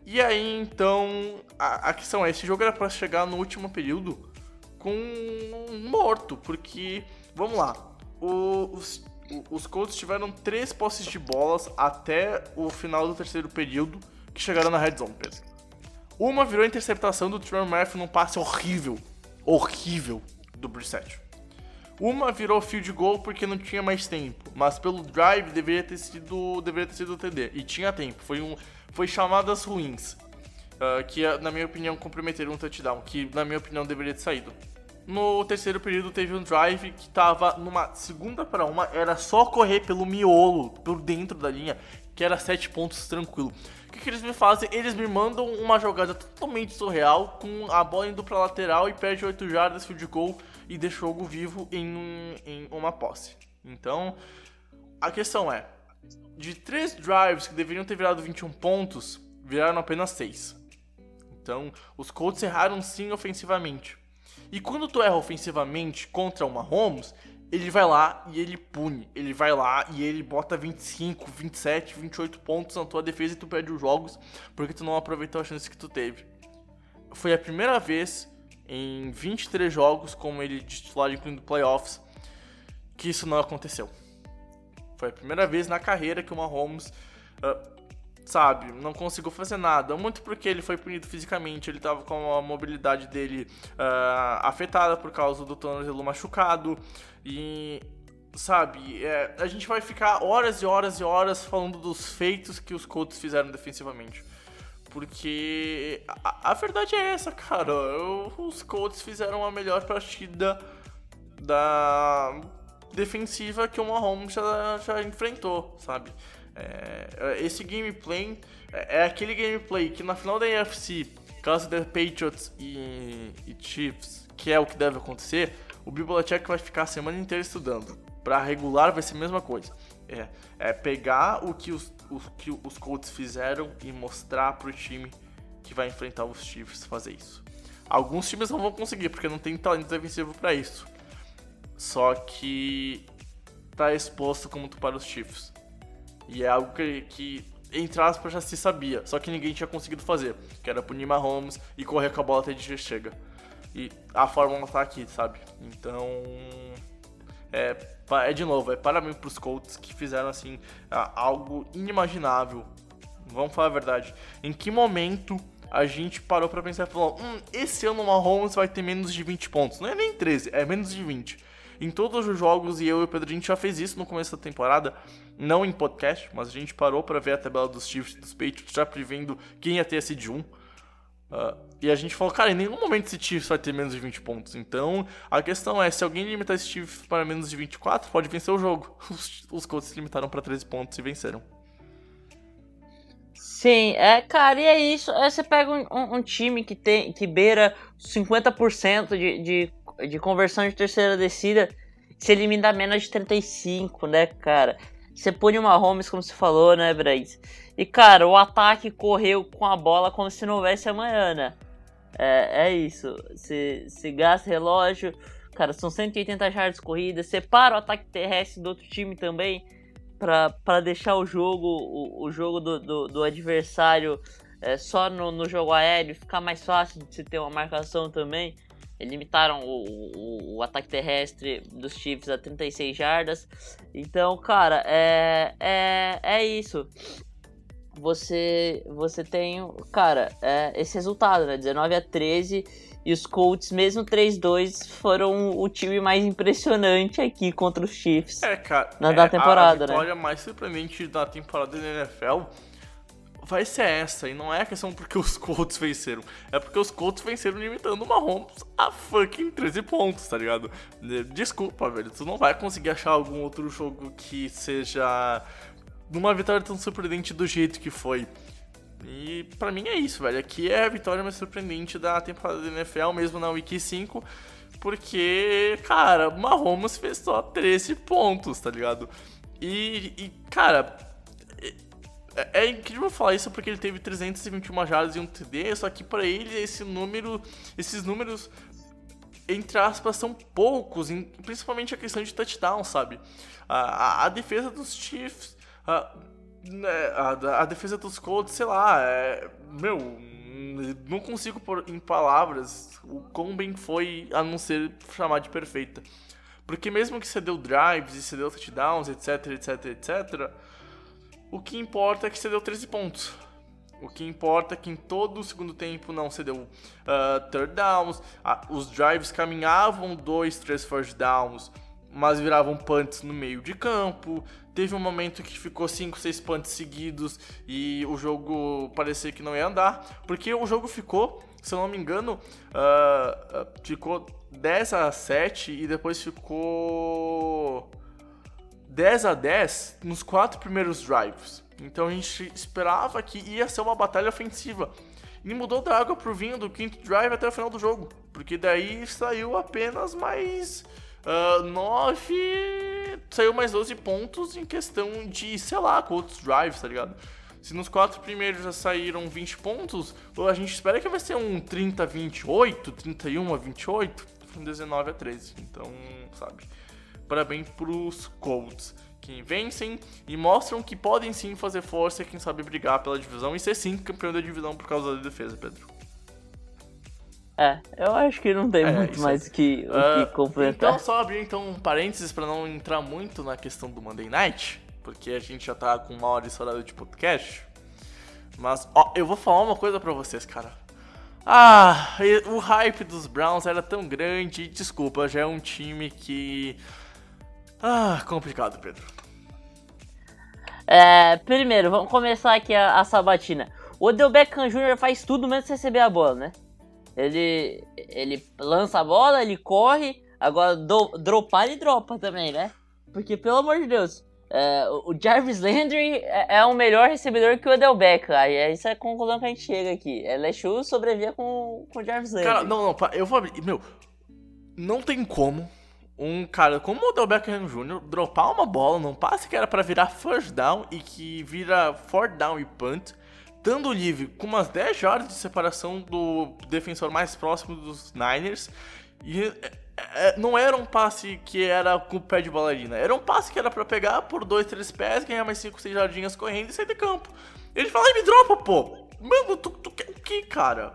E aí, então, a, a questão é, esse jogo era pra chegar no último período com um morto, porque, vamos lá, o- os, os Colts tiveram três posses de bolas até o final do terceiro período, que chegaram na red zone, Pedro. Uma virou interceptação do Trevor Murphy num passe horrível, horrível, do Brissett. Uma virou field goal porque não tinha mais tempo, mas pelo drive deveria ter sido, deveria ter sido TD. E tinha tempo, foi, um, foi chamadas ruins, ah, que na minha opinião comprometeram um touchdown, que na minha opinião deveria ter saído. No terceiro período teve um drive que tava numa segunda para uma, era só correr pelo miolo, por dentro da linha, que era sete pontos tranquilo. Que, eles me fazem? Eles me mandam uma jogada totalmente surreal, com a bola indo pra lateral e perde 8 jardas, field goal e deixa o jogo vivo em, em uma posse. Então, a questão é, de três drives que deveriam ter virado 21 pontos, viraram apenas 6. Então, os Colts erraram sim ofensivamente. E quando tu erra ofensivamente contra o Mahomes, ele vai lá e ele pune. Ele vai lá e ele bota 25, 27, 28 pontos na tua defesa e tu perde os jogos porque tu não aproveitou a chance que tu teve. Foi a primeira vez em 23 jogos como ele de titular, incluindo playoffs, que isso não aconteceu. Foi a primeira vez na carreira que o Mahomes, ah, sabe, não conseguiu fazer nada. Muito porque ele foi punido fisicamente, ele tava com a mobilidade dele ah, afetada por causa do tornozelo machucado. E, sabe, é, a gente vai ficar horas e horas e horas falando dos feitos que os Colts fizeram defensivamente. Porque a, a verdade é essa, cara. Os Colts fizeram a melhor partida da defensiva que o Mahomes já, já enfrentou, sabe? É, esse gameplay é é aquele gameplay que na final da AFC, caso der Patriots e, e Chiefs, que é o que deve acontecer, o Bill Belichick vai ficar a semana inteira estudando. Pra regular vai ser a mesma coisa. É, é pegar o que os, o que os Colts fizeram e mostrar pro time que vai enfrentar os Chiefs fazer isso. Alguns times não vão conseguir, porque não tem talento defensivo pra isso. Só que tá exposto como tu para os Chiefs. E é algo que, que entre aspas, já se sabia. Só que ninguém tinha conseguido fazer. Que era punir Mahomes e correr com a bola até onde chega. E a fórmula tá aqui, sabe? Então. É, é de novo, é parabéns pros Colts que fizeram assim algo inimaginável. Vamos falar a verdade. Em que momento a gente parou pra pensar e falou: hum, esse ano o Mahomes vai ter menos de 20 pontos? Não é nem 13, é menos de 20. Em todos os jogos, e eu e o Pedro, a gente já fez isso no começo da temporada, não em podcast, mas a gente parou pra ver a tabela dos Chiefs e dos Patriots, já prevendo quem ia ter a seed 1. Ah, e a gente falou, cara, em nenhum momento esse Chiefs vai ter menos de 20 pontos. Então, a questão é, se alguém limitar esse Chiefs para menos de 24, pode vencer o jogo. [LAUGHS] Os, os Colts se limitaram para 13 pontos e venceram. Sim, é, cara, e é isso. É, você pega um, um- um time que tem que beira 50% de, de, de conversão de terceira descida, se elimina menos de 35, né, cara? Você põe uma Holmes, como você falou, né, Braz? E, cara, o ataque correu com a bola como se não houvesse amanhã, né? É, é isso. Você você gasta relógio, cara, são 180 jardas corridas. Separa o ataque terrestre do outro time também para deixar o jogo o, o jogo do, do, do adversário é, só no, no jogo aéreo ficar mais fácil de se ter uma marcação também. Eles limitaram o, o, o ataque terrestre dos Chiefs a 36 jardas. Então, cara, é, é, é isso. Você, você tem, cara, é, esse resultado, né? 19 a 13 e os Colts, mesmo 3-2, foram o time mais impressionante aqui contra os Chiefs. É, cara. Na- é, da temporada, a né? vitória mais surpreendente da temporada da NFL vai ser essa. E não é a questão porque os Colts venceram. É porque os Colts venceram limitando o Mahomes a fucking 13 pontos, tá ligado? Desculpa, velho. Tu não vai conseguir achar algum outro jogo que seja uma vitória tão surpreendente do jeito que foi. E pra mim é isso, velho. Aqui é a vitória mais surpreendente da temporada da NFL, mesmo na Week 5. Porque, cara, Mahomes fez só 13 pontos, tá ligado? E, e cara, é, é, incrível falar isso porque ele teve 321 jardas e um TD, só que para ele esse número, esses números entre aspas são poucos, principalmente a questão de touchdown, sabe? A, a, a defesa dos Chiefs, a, né, a, a, defesa dos Colts, sei lá, é, meu, não consigo pôr em palavras o quão bem foi a não ser chamar de perfeita. Porque mesmo que você deu drives e você deu touchdowns, etc, etc, etc, o que importa é que você deu 13 pontos. O que importa é que em todo o segundo tempo não você uh, third downs, uh, os drives caminhavam dois, três first downs, mas viravam punts no meio de campo. Teve um momento que ficou 5, 6 punts seguidos e o jogo parecia que não ia andar, porque o jogo ficou, se eu não me engano, uh, ficou 10 a 7 e depois ficou 10 a 10 nos quatro primeiros drives. Então a gente esperava que ia ser uma batalha ofensiva. E mudou da água pro vinho do quinto drive até o final do jogo. Porque daí saiu apenas mais uh, 9. Saiu mais 12 pontos em questão de, sei lá, com outros drives, tá ligado? Se nos quatro primeiros já saíram 20 pontos, a gente espera que vai ser um 30 a 28, 31 a 28, um 19 a 13. Então, sabe? Parabéns pros Colts que vencem e mostram que podem sim fazer força e quem sabe brigar pela divisão e ser sim campeão da divisão por causa da defesa, Pedro. É, eu acho que não tem é, muito mais que, uh, que completar. Então, só abrir então um parênteses para não entrar muito na questão do Monday Night, porque a gente já tá com uma hora estourada de podcast. Mas, ó, eu vou falar uma coisa para vocês, cara. Ah, o hype dos Browns era tão grande, desculpa, já é um time que. Ah, complicado, Pedro. É, primeiro, vamos começar aqui a, a sabatina. O Odell Beckham Jr. faz tudo menos receber a bola, né? Ele, ele lança a bola, ele corre, agora do, dropar ele dropa também, né? Porque, pelo amor de Deus, é, o Jarvis Landry é, é, um melhor recebedor que o Odell Beckham. Aí é isso é a conclusão que a gente chega aqui. É LSU sobrevia com, com o Jarvis Landry. Cara, não, não, eu vou abrir. Meu, não tem como um cara como o Odell Beckham Jr. dropar uma bola num passe que era para virar first down e que vira fourth down e punt, dando livre com umas 10 jardas de separação do defensor mais próximo dos Niners. E é, é, não era um passe que era com o pé de bailarina, era um passe que era para pegar por 2, 3 pés, ganhar mais 5, 6 jardinhas correndo e sair de campo. Ele fala, me dropa, pô! Mano, tu, tu quer o que, cara?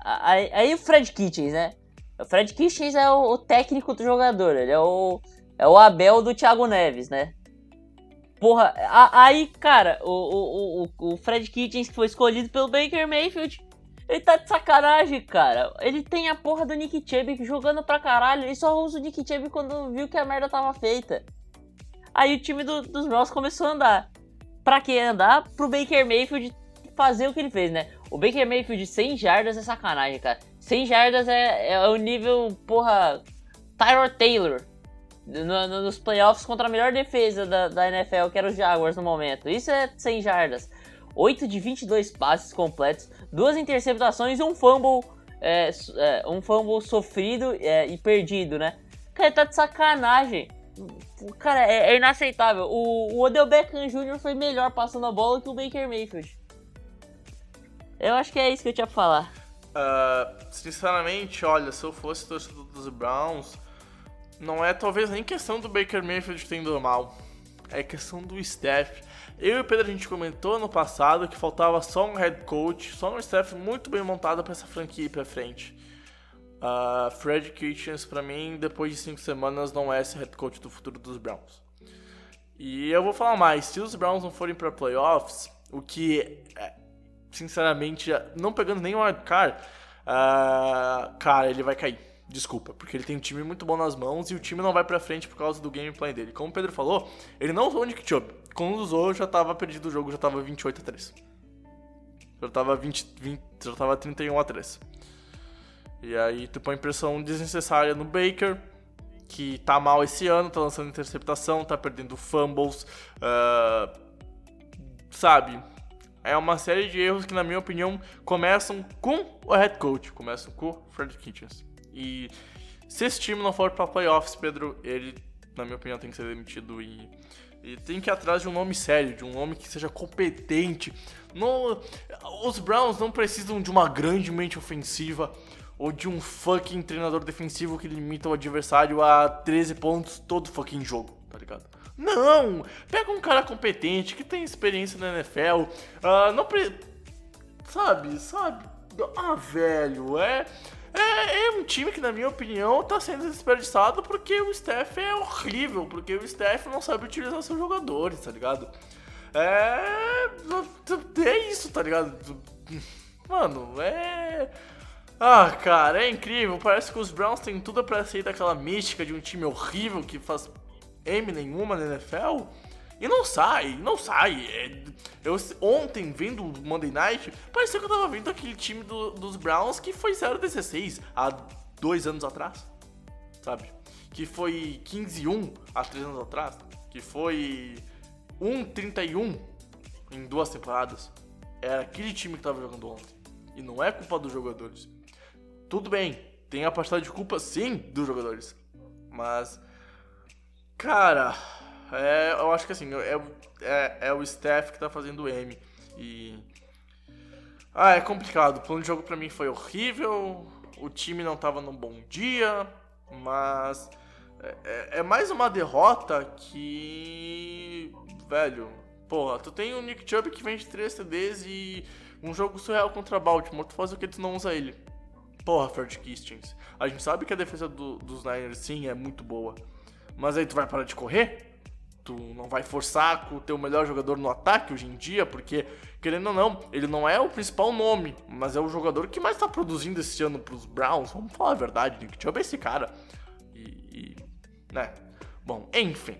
Aí, aí o Fred Kitchens, né? O Fred Kitchens é o, o, técnico do jogador, ele é o, é o Abel do Thiago Neves, né? Porra, a, aí, cara, o, o, o, o Fred Kitchens que foi escolhido pelo Baker Mayfield, ele tá de sacanagem, cara. Ele tem a porra do Nick Chubb jogando pra caralho, ele só usa o Nick Chubb quando viu que a merda tava feita. Aí o time do, dos Browns começou a andar. Pra que andar? Pro Baker Mayfield fazer o que ele fez, né? O Baker Mayfield 100 jardas é sacanagem, cara. 100 jardas é, é o nível, porra, Tyrod Taylor. No, no, nos playoffs contra a melhor defesa da, da NFL, que era os Jaguars no momento. Isso é 100 jardas. 8 de 22 passes completos, duas interceptações e um fumble, é, é, um fumble sofrido é, e perdido, né? Cara, tá de sacanagem. Cara, é, é inaceitável. O, o Odell Beckham Jr. foi melhor passando a bola que o Baker Mayfield. Eu acho que é isso que eu tinha pra falar. Uh, sinceramente, olha, se eu fosse torcedor dos Browns, não é talvez nem questão do Baker Mayfield tendo mal. É questão do staff. Eu e o Pedro a gente comentou no passado que faltava só um head coach, só um staff muito bem montado para essa franquia ir pra frente. Uh, Fred Kitchens, para mim, depois de cinco semanas, não é esse head coach do futuro dos Browns. E eu vou falar mais: se os Browns não forem para playoffs, o que é sinceramente, não pegando nem o wildcard, uh, cara, ele vai cair. Desculpa, porque ele tem um time muito bom nas mãos e o time não vai pra frente por causa do gameplay dele. Como o Pedro falou, ele não usou o Nick Chubb. Quando usou, já tava perdido o jogo, já tava 28 a 3. Já tava 20, 20 já tava 31 a 3. E aí tu põe pressão desnecessária no Baker, que tá mal esse ano, tá lançando interceptação, tá perdendo fumbles, uh, sabe? É uma série de erros que, na minha opinião, começam com o head coach, começam com o Fred Kitchens. E se esse time não for pra playoffs, Pedro, ele, na minha opinião, tem que ser demitido e, e tem que ir atrás de um nome sério, de um nome que seja competente. No, os Browns não precisam de uma grande mente ofensiva ou de um fucking treinador defensivo que limita o adversário a 13 pontos todo fucking jogo? Não! Pega um cara competente que tem experiência na NFL. Uh, não pre... Sabe, sabe? Ah, velho, é, é. É um time que, na minha opinião, tá sendo desperdiçado porque o Steph é horrível, porque o Steph não sabe utilizar seus jogadores, tá ligado? É. É isso, tá ligado? Mano, é. Ah, cara, é incrível. Parece que os Browns têm tudo para sair daquela mística de um time horrível que faz M nenhuma na NFL. E não sai, não sai. É, eu ontem, vendo o Monday Night, parecia que eu tava vendo aquele time do, dos Browns que foi 0-16 há dois anos atrás. Sabe? Que foi 15-1 há três anos atrás. Que foi 1-31 em duas temporadas. Era aquele time que tava jogando ontem. E não é culpa dos jogadores. Tudo bem, tem a parcela de culpa sim dos jogadores. Mas, cara, é, eu acho que assim, é, é, é o staff que tá fazendo o M. E. Ah, é complicado. O plano de jogo pra mim foi horrível. O time não tava num bom dia. Mas. É, é, é mais uma derrota que. Velho. Porra, tu tem o Nick Chubb que vende 3 TDs e um jogo surreal contra Baltimore. Tu faz o que tu não usa ele. Porra, Fred Kistings. A gente sabe que a defesa do, dos Niners sim é muito boa. Mas aí tu vai parar de correr? Tu não vai forçar com o teu melhor jogador no ataque hoje em dia, porque, querendo ou não, ele não é o principal nome, mas é o jogador que mais tá produzindo esse ano pros Browns. Vamos falar a verdade, Nick Chubb é esse cara. E, e né? Bom, enfim.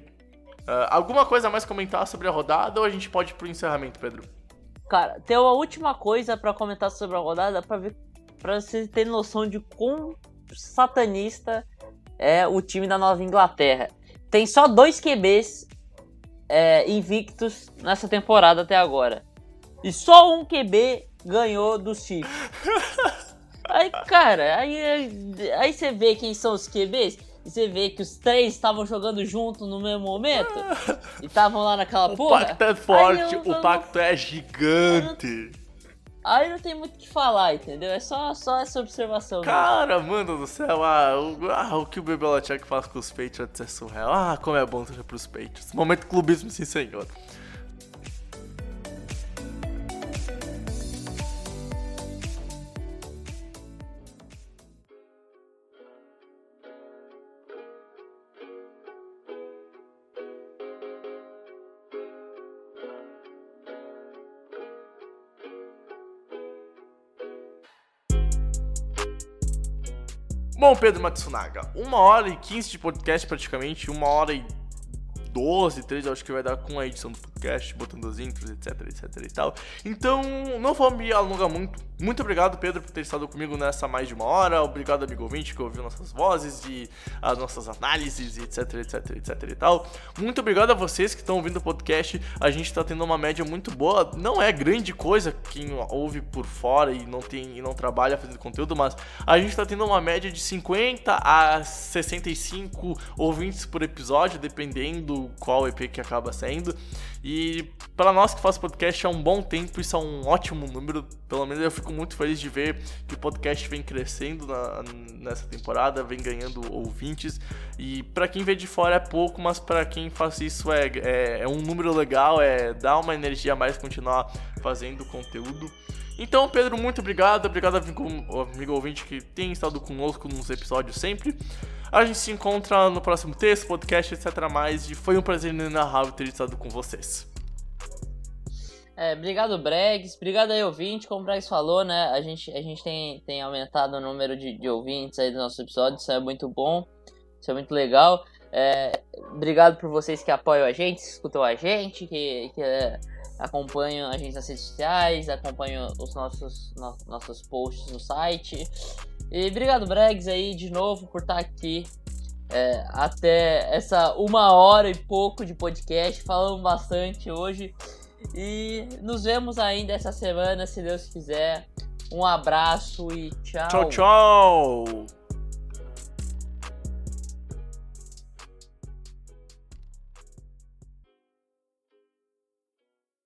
Uh, alguma coisa a mais comentar sobre a rodada ou a gente pode ir pro encerramento, Pedro? Cara, tem uma última coisa para comentar sobre a rodada para ver para você ter noção de quão satanista é o time da Nova Inglaterra. Tem só dois QBs é, invictos nessa temporada até agora. E só um QB ganhou do Chiefs. [LAUGHS] Aí, cara, aí, aí você vê quem são os QBs. E você vê que os três estavam jogando junto no mesmo momento. [LAUGHS] e estavam lá naquela o porra. O pacto é forte, eu, o pacto é gigante. Aí não tem muito o que falar, entendeu? É só, só essa observação. Cara, mesmo. mano do céu, ah o, ah, o que o Bebelacek faz com os Patriots é surreal. Ah, como é bom torcer pros Patriots. Momento clubismo, sim, senhor. Bom, Pedro Matsunaga, uma hora e quinze de podcast praticamente, uma hora e 12, 13, acho que vai dar com a edição do podcast, botando as intros, etc, etc e tal. Então, não vou me alongar muito. Muito obrigado, Pedro, por ter estado comigo nessa mais de uma hora. Obrigado, amigo ouvinte, que ouviu nossas vozes e as nossas análises, etc, etc, etc e tal. Muito obrigado a vocês que estão ouvindo o podcast. A gente está tendo uma média muito boa. Não é grande coisa quem ouve por fora e não tem e não trabalha fazendo conteúdo, mas a gente está tendo uma média de 50 a 65 ouvintes por episódio, dependendo qual EP que acaba saindo. E para nós que faz podcast há um bom tempo, isso é um ótimo número. Pelo menos eu fico muito feliz de ver que o podcast vem crescendo na, nessa temporada, vem ganhando ouvintes. E para quem vê de fora é pouco, mas para quem faz isso é, é, é um número legal, é dá uma energia a mais continuar fazendo conteúdo. Então, Pedro, muito obrigado. Obrigado, amigo, amigo ouvinte, que tem estado conosco nos episódios sempre. A gente se encontra no próximo texto, podcast, etc. Mais, e foi um prazer inenarrável ter estado com vocês. É, obrigado, Bregs. Obrigado aí, ouvinte. Como o Bregs falou, né? A gente, a gente tem, tem aumentado o número de, de ouvintes aí dos nossos episódios. Isso é muito bom. Isso é muito legal. É, obrigado por vocês que apoiam a gente, escutam a gente, que, que é, acompanham a gente nas redes sociais, acompanham os nossos, no, nossos posts no site. E obrigado, Bregs, aí de novo por estar aqui é, até essa uma hora e pouco de podcast, falando bastante hoje. E nos vemos ainda essa semana, se Deus quiser. Um abraço e tchau. Tchau, tchau.